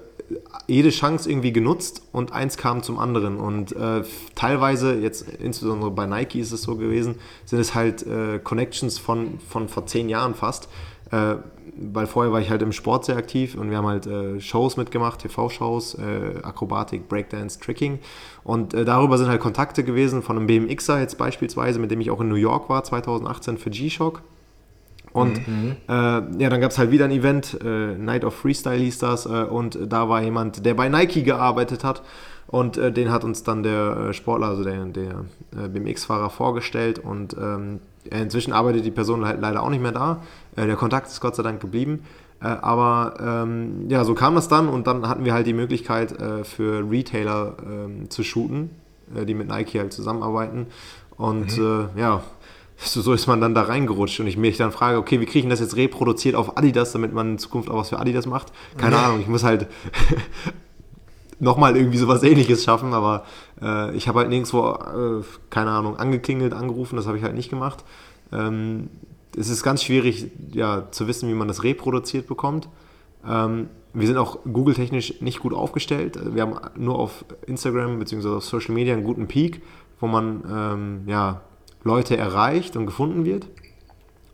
jede Chance irgendwie genutzt und eins kam zum anderen. Und äh, teilweise, jetzt insbesondere bei Nike ist es so gewesen, sind es halt äh, Connections von, von vor zehn Jahren fast. Äh, weil vorher war ich halt im Sport sehr aktiv und wir haben halt äh, Shows mitgemacht, TV-Shows, äh, Akrobatik, Breakdance, Tricking. Und äh, darüber sind halt Kontakte gewesen von einem BMXer jetzt beispielsweise, mit dem ich auch in New York war 2018 für G-Shock. Und mhm. äh, ja, dann gab es halt wieder ein Event, äh, Night of Freestyle hieß das, äh, und da war jemand, der bei Nike gearbeitet hat. Und den hat uns dann der Sportler, also der, der BMX-Fahrer vorgestellt. Und ähm, inzwischen arbeitet die Person halt leider auch nicht mehr da. Der Kontakt ist Gott sei Dank geblieben. aber ähm, ja, so kam das dann und dann hatten wir halt die Möglichkeit für Retailer ähm, zu shooten, die mit Nike halt zusammenarbeiten. Und mhm. ja, so ist man dann da reingerutscht und ich mich dann frage, okay, wie kriege ich das jetzt reproduziert auf Adidas, damit man in Zukunft auch was für Adidas macht? Keine ja. Ahnung, ich muss halt nochmal irgendwie sowas ähnliches schaffen, aber äh, ich habe halt nirgendwo, äh, keine Ahnung, angeklingelt, angerufen, das habe ich halt nicht gemacht. Ähm, es ist ganz schwierig, ja, zu wissen, wie man das reproduziert bekommt. Ähm, wir sind auch Google-technisch nicht gut aufgestellt. Wir haben nur auf Instagram bzw. auf Social Media einen guten Peak, wo man ähm, ja, Leute erreicht und gefunden wird.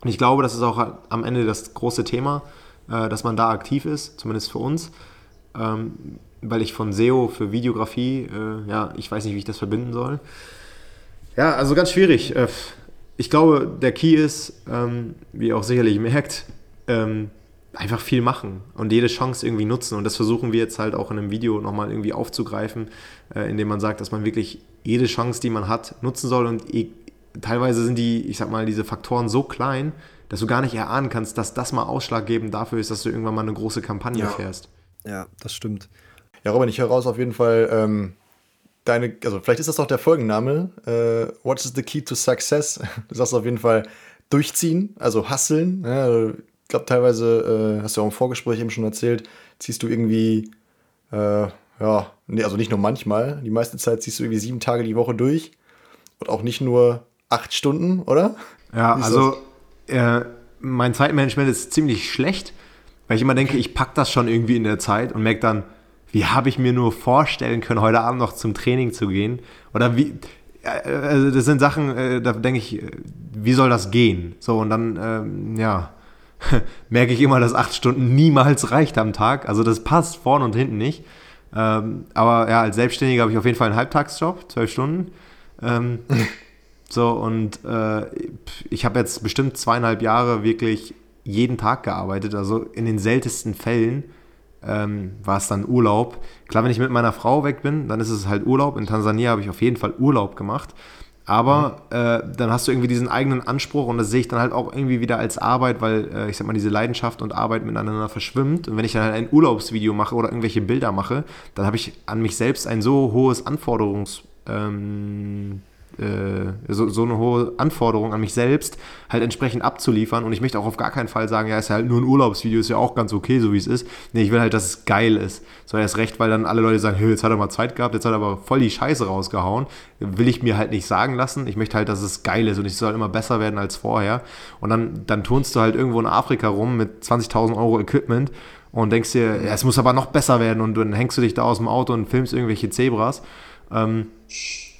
Und ich glaube, das ist auch am Ende das große Thema, äh, dass man da aktiv ist, zumindest für uns. Ähm, weil ich von SEO für Videografie, äh, ja, ich weiß nicht, wie ich das verbinden soll. Ja, also ganz schwierig. Äh, ich glaube, der Key ist, ähm, wie ihr auch sicherlich merkt, ähm, einfach viel machen und jede Chance irgendwie nutzen. Und das versuchen wir jetzt halt auch in einem Video nochmal irgendwie aufzugreifen, indem man sagt, dass man wirklich jede Chance, die man hat, nutzen soll und e- teilweise sind die, ich sag mal, diese Faktoren so klein, dass du gar nicht erahnen kannst, dass das mal ausschlaggebend dafür ist, dass du irgendwann mal eine große Kampagne ja. fährst. Ja, das stimmt. Ja, Robin, ich höre raus auf jeden Fall ähm, deine, also vielleicht ist das auch der Folgenname. Äh, What is the key to success? Du sagst auf jeden Fall durchziehen, also hasseln. Ja, ich glaube, teilweise, äh, hast du auch im Vorgespräch eben schon erzählt, ziehst du irgendwie, äh, ja, nee, also nicht nur manchmal, die meiste Zeit ziehst du irgendwie sieben Tage die Woche durch und auch nicht nur acht Stunden, oder? Ja, also äh, mein Zeitmanagement ist ziemlich schlecht, weil ich immer denke, ich packe das schon irgendwie in der Zeit und merke dann, wie habe ich mir nur vorstellen können, heute Abend noch zum Training zu gehen? Oder wie, also das sind Sachen, äh, da denke ich, wie soll das gehen? So, und dann, ähm, ja, merke ich immer, dass acht Stunden niemals reicht am Tag. Also das passt vorne und hinten nicht. Ähm, aber ja, als Selbstständiger habe ich auf jeden Fall einen Halbtagsjob, zwölf Stunden. Ähm, so, und äh, ich habe jetzt bestimmt zweieinhalb Jahre wirklich jeden Tag gearbeitet. Also in den seltensten Fällen ähm, war es dann Urlaub. Klar, wenn ich mit meiner Frau weg bin, dann ist es halt Urlaub. In Tansania habe ich auf jeden Fall Urlaub gemacht. Aber mhm. äh, dann hast du irgendwie diesen eigenen Anspruch und das sehe ich dann halt auch irgendwie wieder als Arbeit, weil äh, ich sag mal, diese Leidenschaft und Arbeit miteinander verschwimmt. Und wenn ich dann halt ein Urlaubsvideo mache oder irgendwelche Bilder mache, dann habe ich an mich selbst ein so hohes Anforderungs- ähm, äh, so, so, eine hohe Anforderung an mich selbst halt entsprechend abzuliefern und ich möchte auch auf gar keinen Fall sagen, ja, ist ja halt nur ein Urlaubsvideo, ist ja auch ganz okay, so wie es ist. Nee, ich will halt, dass es geil ist. So erst recht, weil dann alle Leute sagen, hey, jetzt hat er mal Zeit gehabt, jetzt hat er aber voll die Scheiße rausgehauen. Will ich mir halt nicht sagen lassen. Ich möchte halt, dass es geil ist und ich soll immer besser werden als vorher. Und dann, dann turnst du halt irgendwo in Afrika rum mit 20.000 Euro Equipment und denkst dir, ja, es muss aber noch besser werden und dann hängst du dich da aus dem Auto und filmst irgendwelche Zebras. Ähm,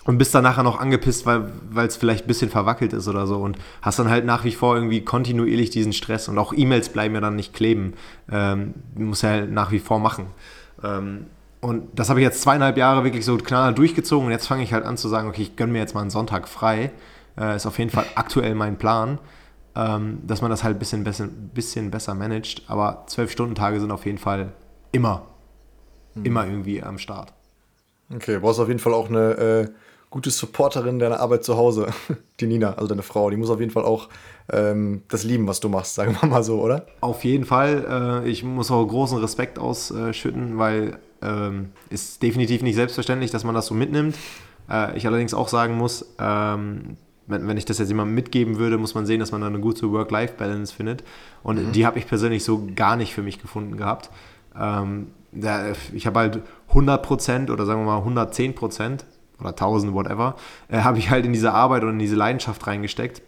und bist dann nachher noch angepisst, weil es vielleicht ein bisschen verwackelt ist oder so und hast dann halt nach wie vor irgendwie kontinuierlich diesen Stress und auch E-Mails bleiben ja dann nicht kleben. Ähm, muss ja halt nach wie vor machen. Ähm, und das habe ich jetzt zweieinhalb Jahre wirklich so knallhart durchgezogen und jetzt fange ich halt an zu sagen, okay, ich gönne mir jetzt mal einen Sonntag frei. Äh, ist auf jeden Fall aktuell mein Plan, ähm, dass man das halt ein bisschen, besser, bisschen besser managt. Aber zwölf Stunden Tage sind auf jeden Fall immer, mhm. immer irgendwie am Start. Okay, du brauchst auf jeden Fall auch eine äh, gute Supporterin deiner Arbeit zu Hause, die Nina, also deine Frau. Die muss auf jeden Fall auch ähm, das lieben, was du machst, sagen wir mal so, oder? Auf jeden Fall. Äh, ich muss auch großen Respekt ausschütten, weil ähm, ist definitiv nicht selbstverständlich, dass man das so mitnimmt. Äh, ich allerdings auch sagen muss, ähm, wenn, wenn ich das jetzt jemandem mitgeben würde, muss man sehen, dass man da eine gute Work-Life-Balance findet. Und mhm. die habe ich persönlich so gar nicht für mich gefunden gehabt. Ähm, ich habe halt 100% oder sagen wir mal 110% oder 1000, whatever, äh, habe ich halt in diese Arbeit und in diese Leidenschaft reingesteckt.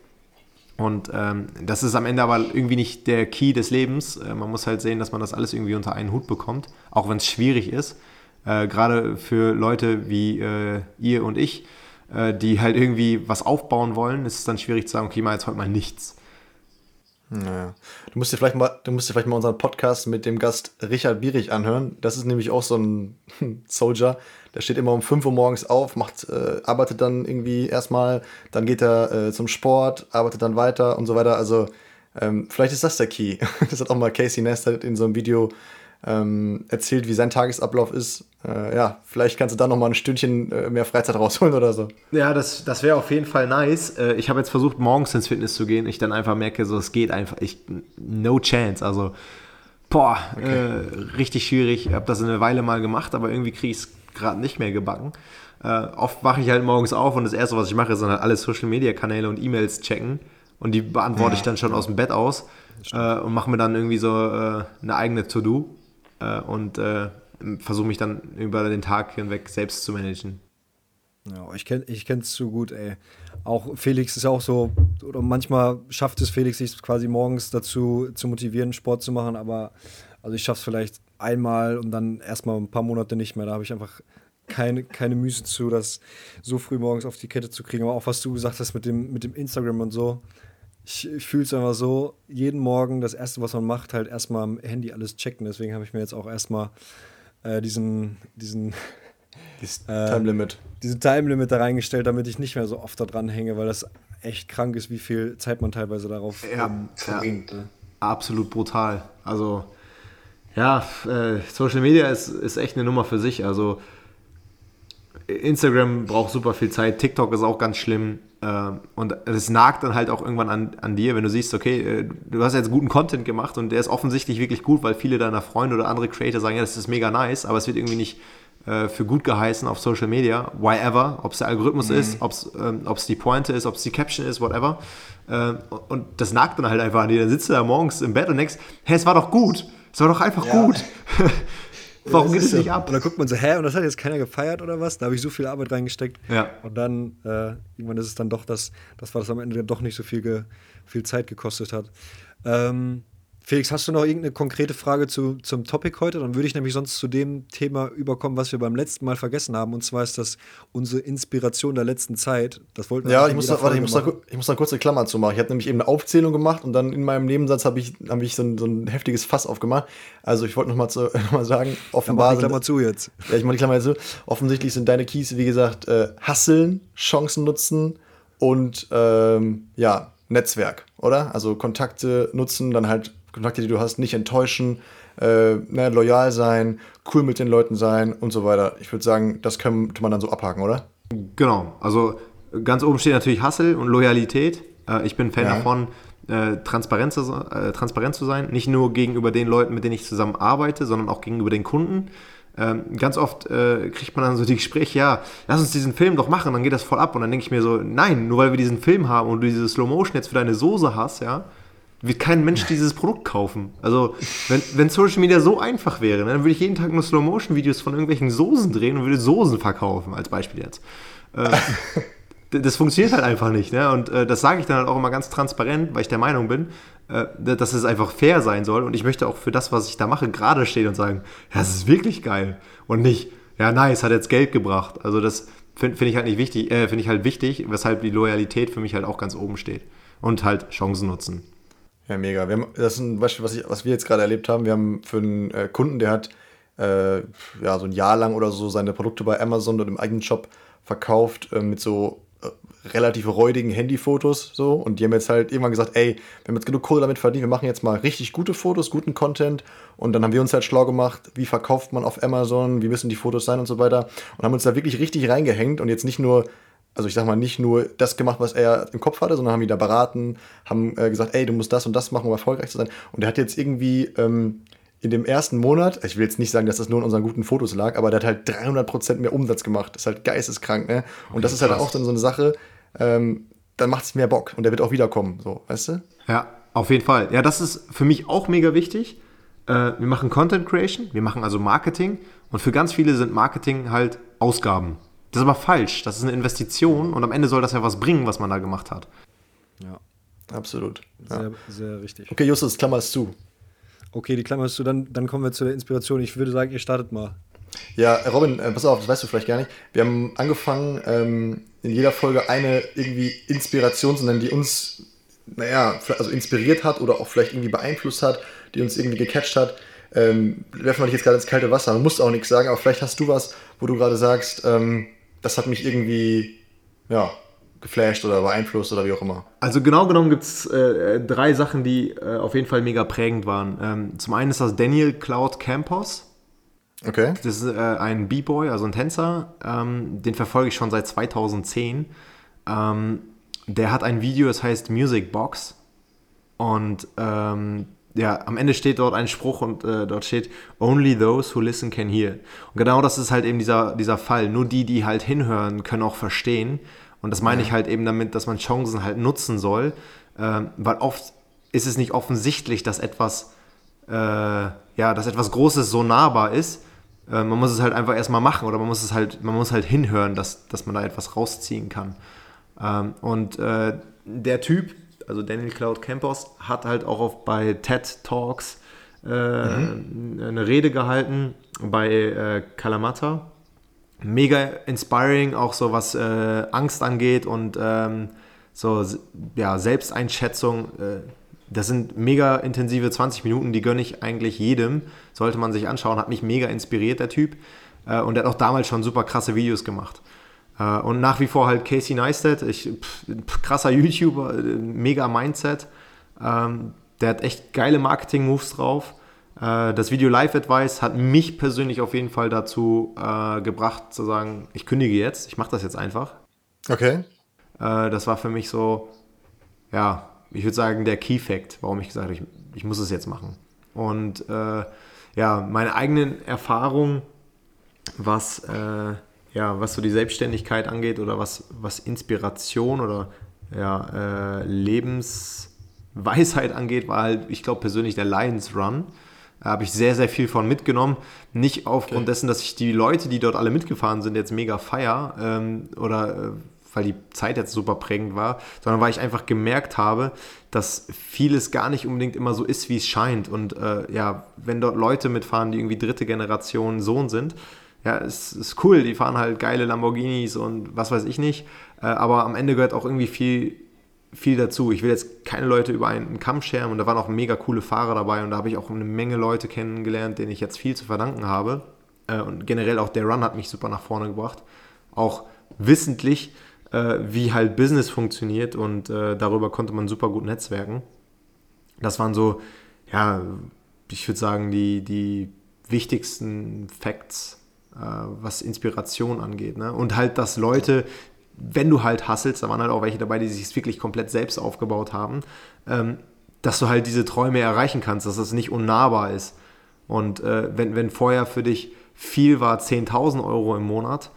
Und ähm, das ist am Ende aber irgendwie nicht der Key des Lebens. Äh, man muss halt sehen, dass man das alles irgendwie unter einen Hut bekommt, auch wenn es schwierig ist. Äh, Gerade für Leute wie äh, ihr und ich, äh, die halt irgendwie was aufbauen wollen, ist es dann schwierig zu sagen, okay, mal jetzt heute mal nichts. Naja. Du musst dir vielleicht mal, du musst dir vielleicht mal unseren Podcast mit dem Gast Richard Bierich anhören. Das ist nämlich auch so ein Soldier, der steht immer um 5 Uhr morgens auf, macht, äh, arbeitet dann irgendwie erstmal, dann geht er äh, zum Sport, arbeitet dann weiter und so weiter. Also ähm, vielleicht ist das der Key. Das hat auch mal Casey Neistat in so einem Video ähm, erzählt, wie sein Tagesablauf ist. Äh, ja, vielleicht kannst du da noch mal ein Stündchen äh, mehr Freizeit rausholen oder so. Ja, das, das wäre auf jeden Fall nice. Äh, ich habe jetzt versucht, morgens ins Fitness zu gehen. Ich dann einfach merke, so es geht einfach. Ich, no chance. Also, boah, okay. Äh, richtig schwierig. Ich habe das eine Weile mal gemacht, aber irgendwie kriege ich es gerade nicht mehr gebacken. Äh, oft wache ich halt morgens auf und das Erste, was ich mache, sind halt alle Social-Media-Kanäle und E-Mails checken. Und die beantworte ja, ich dann schon aus dem Bett aus äh, und mache mir dann irgendwie so eine eigene To-Do äh, und äh, versuche mich dann über den Tag hinweg selbst zu managen. Ja, ich kenne ich es zu gut, ey. Auch Felix ist auch so, oder manchmal schafft es Felix sich quasi morgens dazu zu motivieren, Sport zu machen, aber also ich schaffe es vielleicht einmal und dann erstmal ein paar Monate nicht mehr. Da habe ich einfach keine, keine Müße zu, das so früh morgens auf die Kette zu kriegen. Aber auch was du gesagt hast mit dem, mit dem Instagram und so, ich, ich fühle es einfach so, jeden Morgen das Erste, was man macht, halt erstmal am Handy alles checken. Deswegen habe ich mir jetzt auch erstmal äh, diesen, diesen dieses äh, Time Limit. Diesen Time Limit da reingestellt, damit ich nicht mehr so oft da dran hänge, weil das echt krank ist, wie viel Zeit man teilweise darauf ja, ähm, verbringt. Ja, absolut brutal. Also ja, äh, Social Media ist, ist echt eine Nummer für sich. Also Instagram braucht super viel Zeit, TikTok ist auch ganz schlimm. Äh, und es nagt dann halt auch irgendwann an, an dir, wenn du siehst, okay, äh, du hast jetzt guten Content gemacht und der ist offensichtlich wirklich gut, weil viele deiner Freunde oder andere Creator sagen, ja, das ist mega nice, aber es wird irgendwie nicht äh, für gut geheißen auf Social Media, why ever, ob es der Algorithmus mhm. ist, ob es ähm, die Pointe ist, ob es die Caption ist, whatever. Äh, und das nagt dann halt einfach an dir. Dann sitzt du da morgens im Bett und denkst, hey, es war doch gut, es war doch einfach ja. gut. Warum geht es nicht ab? Und dann guckt man so, hä, und das hat jetzt keiner gefeiert oder was? Da habe ich so viel Arbeit reingesteckt. Ja. Und dann, äh, irgendwann ist es dann doch das, das war das am Ende doch nicht so viel, ge, viel Zeit gekostet hat. Ähm, Felix, hast du noch irgendeine konkrete Frage zu, zum Topic heute? Dann würde ich nämlich sonst zu dem Thema überkommen, was wir beim letzten Mal vergessen haben. Und zwar ist das unsere Inspiration der letzten Zeit. Das wollten wir Ja, ich muss, da, warte, ich, muss da, ich muss da eine kurze Klammer zu machen. Ich habe nämlich eben eine Aufzählung gemacht und dann in meinem Nebensatz habe ich, hab ich so, ein, so ein heftiges Fass aufgemacht. Also ich wollte nochmal noch mal sagen, offenbar. Ja, die Klammer zu jetzt. Ja, ich mache die Klammer jetzt zu. Offensichtlich sind deine Keys, wie gesagt, äh, Hasseln, Chancen nutzen und ähm, ja, Netzwerk, oder? Also Kontakte nutzen, dann halt Kontakte, die du hast, nicht enttäuschen, äh, ne, loyal sein, cool mit den Leuten sein und so weiter. Ich würde sagen, das könnte man dann so abhaken, oder? Genau, also ganz oben steht natürlich Hassel und Loyalität. Äh, ich bin Fan ja. davon, äh, transparent, zu, äh, transparent zu sein, nicht nur gegenüber den Leuten, mit denen ich zusammen arbeite, sondern auch gegenüber den Kunden. Ähm, ganz oft äh, kriegt man dann so die Gespräche, ja, lass uns diesen Film doch machen, dann geht das voll ab. Und dann denke ich mir so, nein, nur weil wir diesen Film haben und du diese Slow Motion jetzt für deine Soße hast, ja, wird kein Mensch dieses Produkt kaufen. Also, wenn, wenn Social Media so einfach wäre, ne, dann würde ich jeden Tag nur Slow-Motion-Videos von irgendwelchen Soßen drehen und würde Soßen verkaufen, als Beispiel jetzt. Äh, das funktioniert halt einfach nicht. Ne? Und äh, das sage ich dann halt auch immer ganz transparent, weil ich der Meinung bin, äh, dass es einfach fair sein soll. Und ich möchte auch für das, was ich da mache, gerade stehen und sagen, ja, das ist wirklich geil. Und nicht, ja, nice, hat jetzt Geld gebracht. Also das finde find ich halt nicht wichtig, äh, finde ich halt wichtig, weshalb die Loyalität für mich halt auch ganz oben steht. Und halt Chancen nutzen. Ja, mega. Wir haben, das ist ein Beispiel, was, ich, was wir jetzt gerade erlebt haben. Wir haben für einen äh, Kunden, der hat äh, ja, so ein Jahr lang oder so seine Produkte bei Amazon und im eigenen Shop verkauft äh, mit so äh, relativ räudigen Handyfotos so und die haben jetzt halt irgendwann gesagt, ey, wir haben jetzt genug Kohle damit verdient, wir machen jetzt mal richtig gute Fotos, guten Content und dann haben wir uns halt schlau gemacht, wie verkauft man auf Amazon, wie müssen die Fotos sein und so weiter und haben uns da wirklich richtig reingehängt und jetzt nicht nur also ich sag mal, nicht nur das gemacht, was er im Kopf hatte, sondern haben ihn da beraten, haben äh, gesagt, ey, du musst das und das machen, um erfolgreich zu sein. Und er hat jetzt irgendwie ähm, in dem ersten Monat, ich will jetzt nicht sagen, dass das nur an unseren guten Fotos lag, aber der hat halt 300% mehr Umsatz gemacht. Das ist halt geisteskrank, ne? Und okay, das ist halt auch dann so eine Sache, ähm, dann macht es mehr Bock und der wird auch wiederkommen, so, weißt du? Ja, auf jeden Fall. Ja, das ist für mich auch mega wichtig. Äh, wir machen Content Creation, wir machen also Marketing und für ganz viele sind Marketing halt Ausgaben. Das ist aber falsch. Das ist eine Investition und am Ende soll das ja was bringen, was man da gemacht hat. Ja, absolut. Sehr, ja. sehr richtig. Okay, Justus, klammerst zu. Okay, die klammerst du, dann, dann kommen wir zu der Inspiration. Ich würde sagen, ihr startet mal. Ja, Robin, äh, pass auf, das weißt du vielleicht gar nicht. Wir haben angefangen, ähm, in jeder Folge eine irgendwie Inspiration zu nennen, die uns, naja, also inspiriert hat oder auch vielleicht irgendwie beeinflusst hat, die uns irgendwie gecatcht hat. Ähm, werfen wir dich jetzt gerade ins kalte Wasser. Du musst auch nichts sagen, aber vielleicht hast du was, wo du gerade sagst, ähm, das hat mich irgendwie, ja, geflasht oder beeinflusst oder wie auch immer. Also genau genommen gibt es äh, drei Sachen, die äh, auf jeden Fall mega prägend waren. Ähm, zum einen ist das Daniel Cloud Campos. Okay. Das ist äh, ein B-Boy, also ein Tänzer. Ähm, den verfolge ich schon seit 2010. Ähm, der hat ein Video, das heißt Music Box. Und ähm, ja, am Ende steht dort ein Spruch und äh, dort steht, Only those who listen can hear. Und genau das ist halt eben dieser, dieser Fall. Nur die, die halt hinhören, können auch verstehen. Und das meine ich halt eben damit, dass man Chancen halt nutzen soll. Ähm, weil oft ist es nicht offensichtlich, dass etwas, äh, ja, dass etwas Großes so nahbar ist. Äh, man muss es halt einfach erstmal machen oder man muss es halt, man muss halt hinhören, dass, dass man da etwas rausziehen kann. Ähm, und äh, der Typ, also Daniel Cloud Campos, hat halt auch auf, bei TED Talks äh, mhm. eine Rede gehalten bei äh, Kalamata. Mega inspiring, auch so was äh, Angst angeht und ähm, so ja, Selbsteinschätzung. Äh, das sind mega intensive 20 Minuten, die gönne ich eigentlich jedem. Sollte man sich anschauen, hat mich mega inspiriert, der Typ. Äh, und er hat auch damals schon super krasse Videos gemacht. Äh, und nach wie vor halt Casey Neistat, ich, pff, krasser YouTuber, äh, mega Mindset. Ähm, der hat echt geile Marketing-Moves drauf. Äh, das Video Live Advice hat mich persönlich auf jeden Fall dazu äh, gebracht, zu sagen, ich kündige jetzt, ich mache das jetzt einfach. Okay. Äh, das war für mich so, ja, ich würde sagen, der Key Fact, warum ich gesagt habe, ich, ich muss es jetzt machen. Und ja, meine eigenen Erfahrungen, was ja, was so die Selbstständigkeit angeht oder was, was Inspiration oder ja, äh, Lebensweisheit angeht, war halt, ich glaube persönlich der Lions Run. Da habe ich sehr, sehr viel von mitgenommen. Nicht aufgrund okay. dessen, dass ich die Leute, die dort alle mitgefahren sind, jetzt mega feier ähm, oder äh, weil die Zeit jetzt super prägend war, sondern weil ich einfach gemerkt habe, dass vieles gar nicht unbedingt immer so ist, wie es scheint. Und äh, ja, wenn dort Leute mitfahren, die irgendwie dritte Generation Sohn sind, ja, es ist cool, die fahren halt geile Lamborghinis und was weiß ich nicht. Äh, aber am Ende gehört auch irgendwie viel, viel dazu. Ich will jetzt keine Leute über einen Kamm scheren und da waren auch mega coole Fahrer dabei und da habe ich auch eine Menge Leute kennengelernt, denen ich jetzt viel zu verdanken habe. Äh, und generell auch der Run hat mich super nach vorne gebracht. Auch wissentlich, äh, wie halt Business funktioniert und darüber konnte man super gut netzwerken. Das waren so, ja, ich würde sagen, die, die wichtigsten Facts was Inspiration angeht. Ne? Und halt, dass Leute, wenn du halt hasselst, da waren halt auch welche dabei, die sich wirklich komplett selbst aufgebaut haben, ähm, dass du halt diese Träume erreichen kannst, dass das nicht unnahbar ist. Und äh, wenn, wenn vorher für dich viel war, 10.000 Euro im Monat,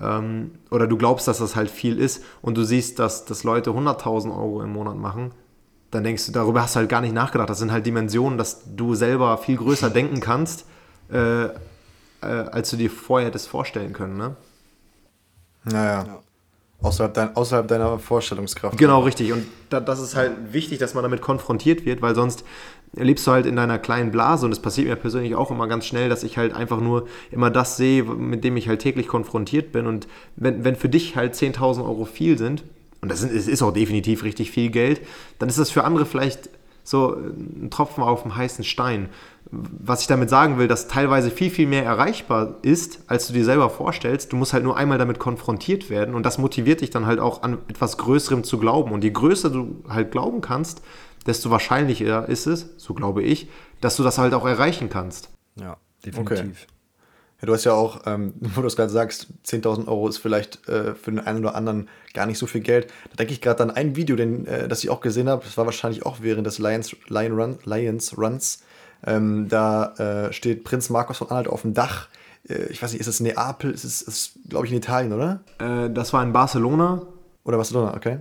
ähm, oder du glaubst, dass das halt viel ist und du siehst, dass, dass Leute 100.000 Euro im Monat machen, dann denkst du, darüber hast du halt gar nicht nachgedacht. Das sind halt Dimensionen, dass du selber viel größer denken kannst, äh, äh, als du dir vorher hättest vorstellen können, ne? Naja. Ja. Außerhalb, dein, außerhalb deiner Vorstellungskraft. Genau, richtig. Und da, das ist halt wichtig, dass man damit konfrontiert wird, weil sonst lebst du halt in deiner kleinen Blase und es passiert mir persönlich auch immer ganz schnell, dass ich halt einfach nur immer das sehe, mit dem ich halt täglich konfrontiert bin. Und wenn, wenn für dich halt 10.000 Euro viel sind, und das ist, ist auch definitiv richtig viel Geld, dann ist das für andere vielleicht so ein Tropfen auf dem heißen Stein was ich damit sagen will, dass teilweise viel, viel mehr erreichbar ist, als du dir selber vorstellst. Du musst halt nur einmal damit konfrontiert werden und das motiviert dich dann halt auch an etwas Größerem zu glauben. Und je größer du halt glauben kannst, desto wahrscheinlicher ist es, so glaube ich, dass du das halt auch erreichen kannst. Ja, definitiv. Okay. Ja, du hast ja auch, ähm, wo du es gerade sagst, 10.000 Euro ist vielleicht äh, für den einen oder anderen gar nicht so viel Geld. Da denke ich gerade an ein Video, den, äh, das ich auch gesehen habe. Das war wahrscheinlich auch während des Lions, Lion Run, Lions Runs. Ähm, da äh, steht Prinz Markus von Anhalt auf dem Dach. Äh, ich weiß nicht, ist es Neapel? Ist es, ist, glaube ich, in Italien, oder? Äh, das war in Barcelona. Oder Barcelona, okay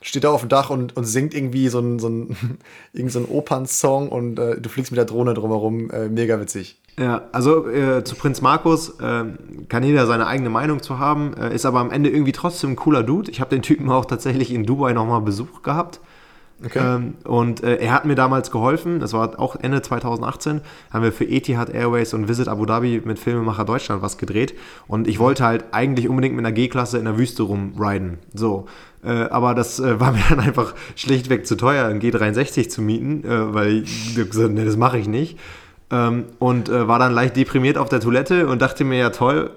steht da auf dem Dach und, und singt irgendwie so einen so irgend so Opernsong und äh, du fliegst mit der Drohne drumherum. Äh, mega witzig. Ja, also äh, zu Prinz Markus ähm, kann jeder seine eigene Meinung zu haben, ist aber am Ende irgendwie trotzdem ein cooler Dude. Ich habe den Typen auch tatsächlich in Dubai nochmal Besuch gehabt. Okay. Ähm, und äh, er hat mir damals geholfen, das war auch Ende 2018, haben wir für Etihad Airways und Visit Abu Dhabi mit Filmemacher Deutschland was gedreht. Und ich wollte halt eigentlich unbedingt mit einer G-Klasse in der Wüste rumriden. So. Äh, aber das äh, war mir dann einfach schlichtweg zu teuer, ein G63 zu mieten, äh, weil ich gesagt nee, das mache ich nicht. Ähm, und äh, war dann leicht deprimiert auf der Toilette und dachte mir, ja toll,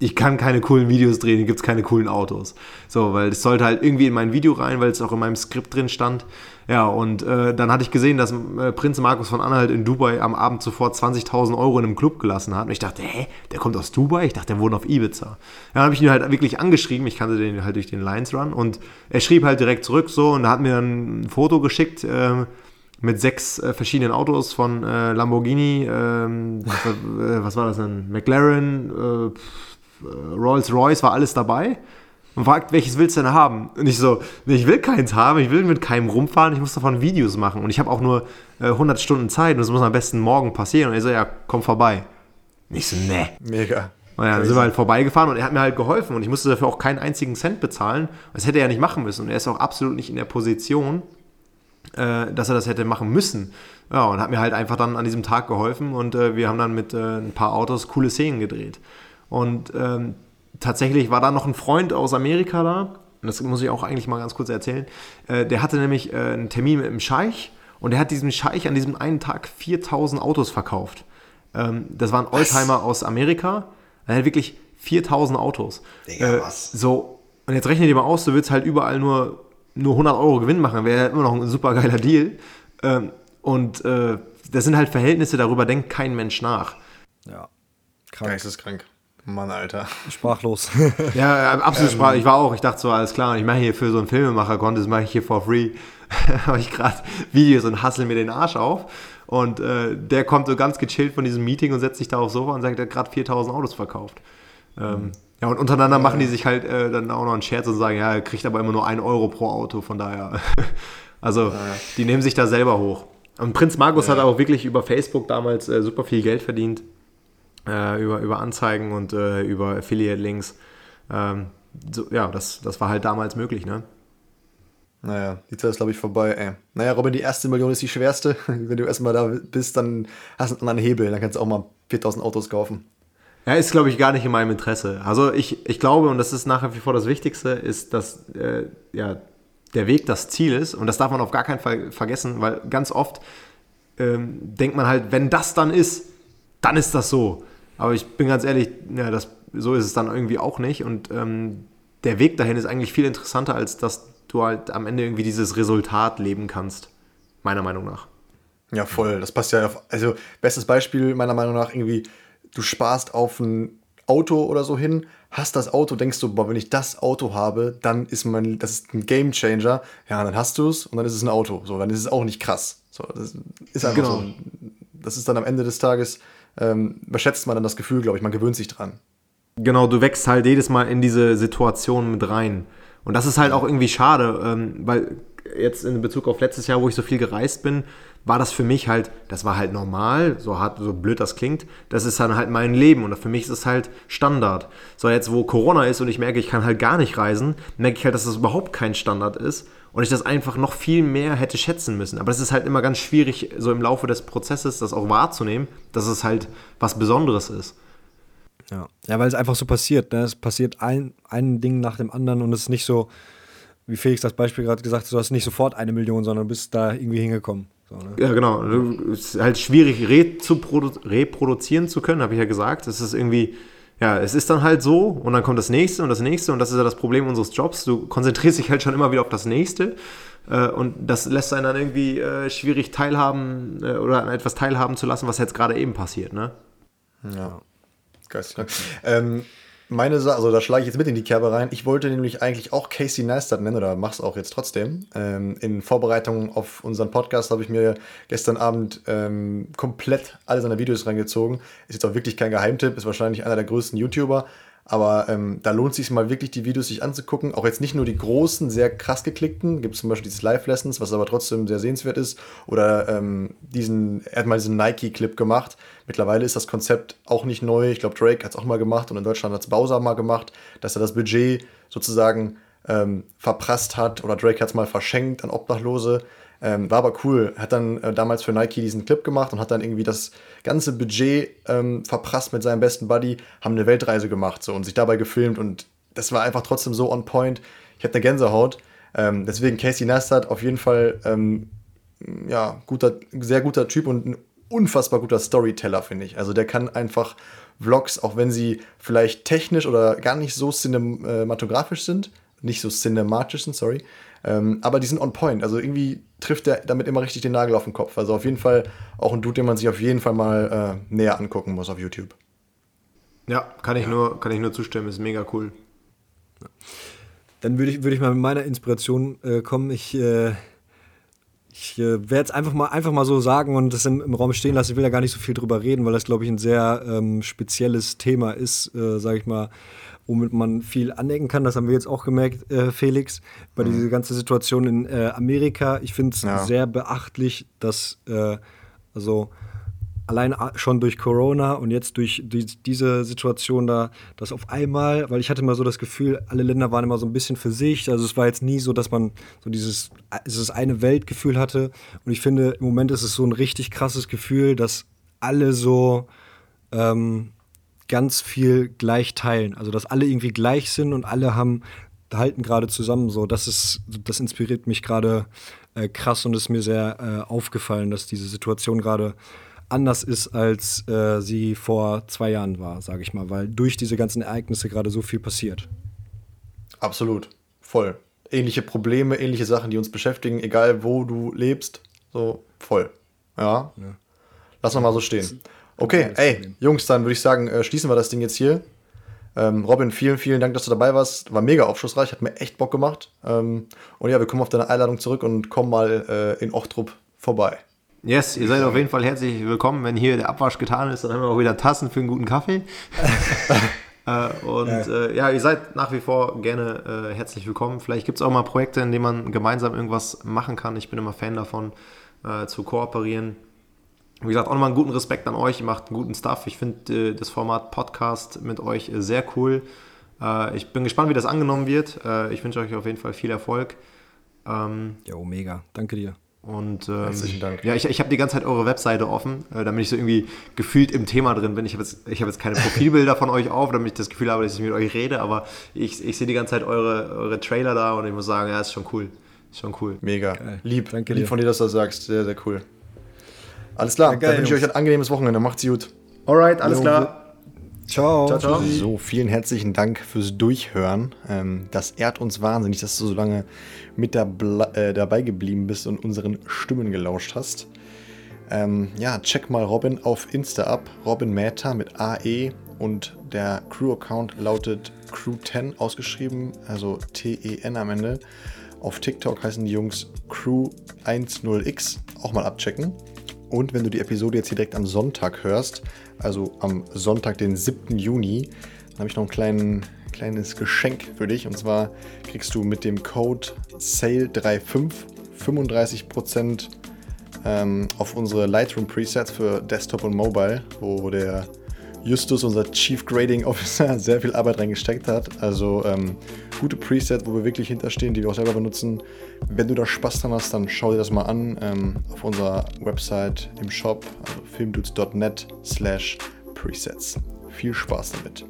ich kann keine coolen Videos drehen, hier gibt es keine coolen Autos. So, weil es sollte halt irgendwie in mein Video rein, weil es auch in meinem Skript drin stand. Ja, und äh, dann hatte ich gesehen, dass äh, Prinz Markus von Anhalt in Dubai am Abend zuvor 20.000 Euro in einem Club gelassen hat. Und ich dachte, hä, der kommt aus Dubai? Ich dachte, der wohnt auf Ibiza. Ja, dann habe ich ihn halt wirklich angeschrieben. Ich kannte den halt durch den Lions Run. Und er schrieb halt direkt zurück so und hat mir dann ein Foto geschickt. Äh, mit sechs äh, verschiedenen Autos von äh, Lamborghini, ähm, äh, was war das denn? McLaren, äh, Rolls-Royce war alles dabei und fragt, welches willst du denn haben? Und ich so, nee, ich will keins haben, ich will mit keinem rumfahren, ich muss davon Videos machen und ich habe auch nur äh, 100 Stunden Zeit und das muss am besten morgen passieren. Und er so, ja, komm vorbei. Und ich so, ne. Mega. Und dann sind wir halt vorbeigefahren und er hat mir halt geholfen und ich musste dafür auch keinen einzigen Cent bezahlen. Das hätte er ja nicht machen müssen und er ist auch absolut nicht in der Position, äh, dass er das hätte machen müssen. Ja, und hat mir halt einfach dann an diesem Tag geholfen und äh, wir haben dann mit äh, ein paar Autos coole Szenen gedreht. Und ähm, tatsächlich war da noch ein Freund aus Amerika da, und das muss ich auch eigentlich mal ganz kurz erzählen. Äh, der hatte nämlich äh, einen Termin mit einem Scheich und der hat diesem Scheich an diesem einen Tag 4000 Autos verkauft. Ähm, das waren Oldtimer aus Amerika. Er hat wirklich 4000 Autos. Digga, äh, was? So, und jetzt rechne dir mal aus, du willst halt überall nur, nur 100 Euro Gewinn machen, wäre immer noch ein super geiler Deal. Ähm, und äh, das sind halt Verhältnisse, darüber denkt kein Mensch nach. Ja. Krank. Geisteskrank. Mann, Alter. Sprachlos. ja, absolut ähm. sprachlos. Ich war auch, ich dachte so, alles klar, ich mache hier für so einen Filmemacher-Contest, mache ich hier for free. habe ich gerade Videos und hassel mir den Arsch auf. Und äh, der kommt so ganz gechillt von diesem Meeting und setzt sich da aufs Sofa und sagt, er hat gerade 4000 Autos verkauft. Ähm, ja, und untereinander ja. machen die sich halt äh, dann auch noch einen Scherz und sagen, ja, er kriegt aber immer nur 1 Euro pro Auto, von daher. also, ja. die nehmen sich da selber hoch. Und Prinz Markus ja. hat auch wirklich über Facebook damals äh, super viel Geld verdient äh, über, über Anzeigen und äh, über Affiliate-Links. Ähm, so, ja, das, das war halt damals möglich, ne? Naja, die Zeit ist, glaube ich, vorbei, ey. Naja, Robin, die erste Million ist die schwerste. Wenn du erstmal da bist, dann hast du einen anderen Hebel. Dann kannst du auch mal 4000 Autos kaufen. Ja, ist, glaube ich, gar nicht in meinem Interesse. Also ich, ich glaube, und das ist nachher wie vor das Wichtigste, ist, dass äh, ja, der Weg das Ziel ist. Und das darf man auf gar keinen Fall vergessen, weil ganz oft ähm, denkt man halt, wenn das dann ist, dann ist das so. Aber ich bin ganz ehrlich, ja, das, so ist es dann irgendwie auch nicht. Und ähm, der Weg dahin ist eigentlich viel interessanter, als dass du halt am Ende irgendwie dieses Resultat leben kannst. Meiner Meinung nach. Ja, voll. Das passt ja auf. Also, bestes Beispiel meiner Meinung nach irgendwie, du sparst auf ein Auto oder so hin, hast das Auto, denkst du, boah, wenn ich das Auto habe, dann ist mein, das ist ein Game Changer. Ja, dann hast du es und dann ist es ein Auto. So, dann ist es auch nicht krass. So, das ist einfach genau. so. Das ist dann am Ende des Tages ähm, überschätzt man dann das Gefühl, glaube ich. Man gewöhnt sich dran. Genau, du wächst halt jedes Mal in diese Situation mit rein. Und das ist halt auch irgendwie schade, ähm, weil jetzt in Bezug auf letztes Jahr, wo ich so viel gereist bin, war das für mich halt, das war halt normal, so hart, so blöd das klingt, das ist dann halt mein Leben und für mich ist es halt Standard. So jetzt, wo Corona ist und ich merke, ich kann halt gar nicht reisen, merke ich halt, dass das überhaupt kein Standard ist und ich das einfach noch viel mehr hätte schätzen müssen. Aber es ist halt immer ganz schwierig, so im Laufe des Prozesses das auch wahrzunehmen, dass es halt was Besonderes ist. Ja, ja weil es einfach so passiert. Ne? Es passiert ein, ein Ding nach dem anderen und es ist nicht so, wie Felix das Beispiel gerade gesagt hat, du hast nicht sofort eine Million, sondern bist da irgendwie hingekommen. So, ne? Ja, genau. Es ist halt schwierig, reproduzieren zu können, habe ich ja gesagt. Es ist irgendwie ja, es ist dann halt so und dann kommt das nächste und das nächste und das ist ja das Problem unseres Jobs. Du konzentrierst dich halt schon immer wieder auf das nächste äh, und das lässt einen dann irgendwie äh, schwierig teilhaben äh, oder an etwas teilhaben zu lassen, was jetzt gerade eben passiert, ne? Ja. Geisteskrank. Ähm, meine Sache, also da schlage ich jetzt mit in die Kerbe rein. Ich wollte nämlich eigentlich auch Casey Neistat nennen oder mach's auch jetzt trotzdem. Ähm, in Vorbereitung auf unseren Podcast habe ich mir gestern Abend ähm, komplett alle seine Videos reingezogen. Ist jetzt auch wirklich kein Geheimtipp, ist wahrscheinlich einer der größten YouTuber. Aber ähm, da lohnt es sich mal wirklich, die Videos sich anzugucken. Auch jetzt nicht nur die großen, sehr krass geklickten. Gibt es zum Beispiel dieses Live-Lessons, was aber trotzdem sehr sehenswert ist. Oder ähm, diesen, er hat mal diesen Nike-Clip gemacht. Mittlerweile ist das Konzept auch nicht neu. Ich glaube, Drake hat es auch mal gemacht und in Deutschland hat es Bowser mal gemacht, dass er das Budget sozusagen ähm, verprasst hat. Oder Drake hat es mal verschenkt an Obdachlose. Ähm, war aber cool. Hat dann äh, damals für Nike diesen Clip gemacht und hat dann irgendwie das ganze Budget ähm, verprasst mit seinem besten Buddy, haben eine Weltreise gemacht so, und sich dabei gefilmt und das war einfach trotzdem so on point. Ich hatte Gänsehaut. Ähm, deswegen Casey Neistat auf jeden Fall ähm, ja, guter, sehr guter Typ und ein unfassbar guter Storyteller, finde ich. Also der kann einfach Vlogs, auch wenn sie vielleicht technisch oder gar nicht so cinematografisch sind, nicht so cinematisch sind, sorry, ähm, aber die sind on point. Also irgendwie trifft er damit immer richtig den Nagel auf den Kopf. Also auf jeden Fall auch ein Dude, den man sich auf jeden Fall mal äh, näher angucken muss auf YouTube. Ja, kann ich, ja. Nur, kann ich nur zustimmen. Ist mega cool. Dann würde ich, würd ich mal mit meiner Inspiration äh, kommen. Ich, äh, ich äh, werde es einfach mal, einfach mal so sagen und das im, im, Raum stehen lassen. Ich will da gar nicht so viel drüber reden, weil das, glaube ich, ein sehr ähm, spezielles Thema ist, äh, sage ich mal womit man viel anecken kann. Das haben wir jetzt auch gemerkt, äh, Felix, bei mhm. dieser ganzen Situation in äh, Amerika. Ich finde es ja. sehr beachtlich, dass äh, also allein schon durch Corona und jetzt durch die, diese Situation da, dass auf einmal, weil ich hatte mal so das Gefühl, alle Länder waren immer so ein bisschen für sich. Also es war jetzt nie so, dass man so dieses, dieses eine Weltgefühl hatte. Und ich finde, im Moment ist es so ein richtig krasses Gefühl, dass alle so ähm, ganz viel gleich teilen. Also dass alle irgendwie gleich sind und alle haben halten gerade zusammen. So, das ist, das inspiriert mich gerade äh, krass und ist mir sehr äh, aufgefallen, dass diese Situation gerade anders ist, als äh, sie vor zwei Jahren war, sage ich mal, weil durch diese ganzen Ereignisse gerade so viel passiert. Absolut, voll. Ähnliche Probleme, ähnliche Sachen, die uns beschäftigen, egal wo du lebst, so voll. Ja. ja. Lass mal so stehen. Okay, ey. Jungs, dann würde ich sagen, äh, schließen wir das Ding jetzt hier. Ähm, Robin, vielen, vielen Dank, dass du dabei warst. War mega aufschlussreich, hat mir echt Bock gemacht. Ähm, und ja, wir kommen auf deine Einladung zurück und kommen mal äh, in Ochtrup vorbei. Yes, ihr seid auf jeden Fall herzlich willkommen. Wenn hier der Abwasch getan ist, dann haben wir auch wieder Tassen für einen guten Kaffee. äh, und ja. Äh, ja. ihr seid nach wie vor gerne äh, herzlich willkommen. Vielleicht gibt es auch mal Projekte, in denen man gemeinsam irgendwas machen kann. Ich bin immer Fan davon, äh, zu kooperieren. Wie gesagt, auch nochmal einen guten Respekt an euch. Ihr macht einen guten Stuff. Ich finde äh, das Format Podcast mit euch sehr cool. Ich bin gespannt, wie das angenommen wird. Ich wünsche euch auf jeden Fall viel Erfolg. Ähm, jo, mega. Danke dir. Und ähm, Herzlichen Dank. Ja, ich, ich habe die ganze Zeit eure Webseite offen, äh, damit ich so irgendwie gefühlt im Thema drin bin. Ich habe jetzt, hab jetzt keine Profilbilder von euch auf, damit ich das Gefühl habe, dass ich mit euch rede, aber ich, ich sehe die ganze Zeit eure, eure Trailer da und ich muss sagen, ja, ist schon cool. Ist schon cool. Mega. Geil. Lieb. Danke Lieb dir. von dir, dass du das sagst. Sehr, sehr cool. Alles klar, ja, geil, dann wünsche ich euch ein angenehmes Wochenende. Macht's gut. Alright, alles jo. klar. Ciao. ciao, ciao. So, vielen herzlichen Dank fürs Durchhören. Ähm, das ehrt uns wahnsinnig, dass du so lange mit äh, dabei geblieben bist und unseren Stimmen gelauscht hast. Ähm, ja, check mal Robin auf Insta ab. Robin Meta mit AE und der Crew-Account lautet Crew10 ausgeschrieben, also T-E-N am Ende. Auf TikTok heißen die Jungs Crew10x. Auch mal abchecken. Und wenn du die Episode jetzt hier direkt am Sonntag hörst, also am Sonntag, den 7. Juni, dann habe ich noch ein kleinen, kleines Geschenk für dich. Und zwar kriegst du mit dem Code SALE35 35% ähm, auf unsere Lightroom Presets für Desktop und Mobile, wo der Justus, unser Chief Grading Officer, sehr viel Arbeit reingesteckt hat. Also ähm, gute Presets, wo wir wirklich hinterstehen, die wir auch selber benutzen. Wenn du da Spaß dran hast, dann schau dir das mal an ähm, auf unserer Website im Shop, also filmdudes.net slash presets. Viel Spaß damit.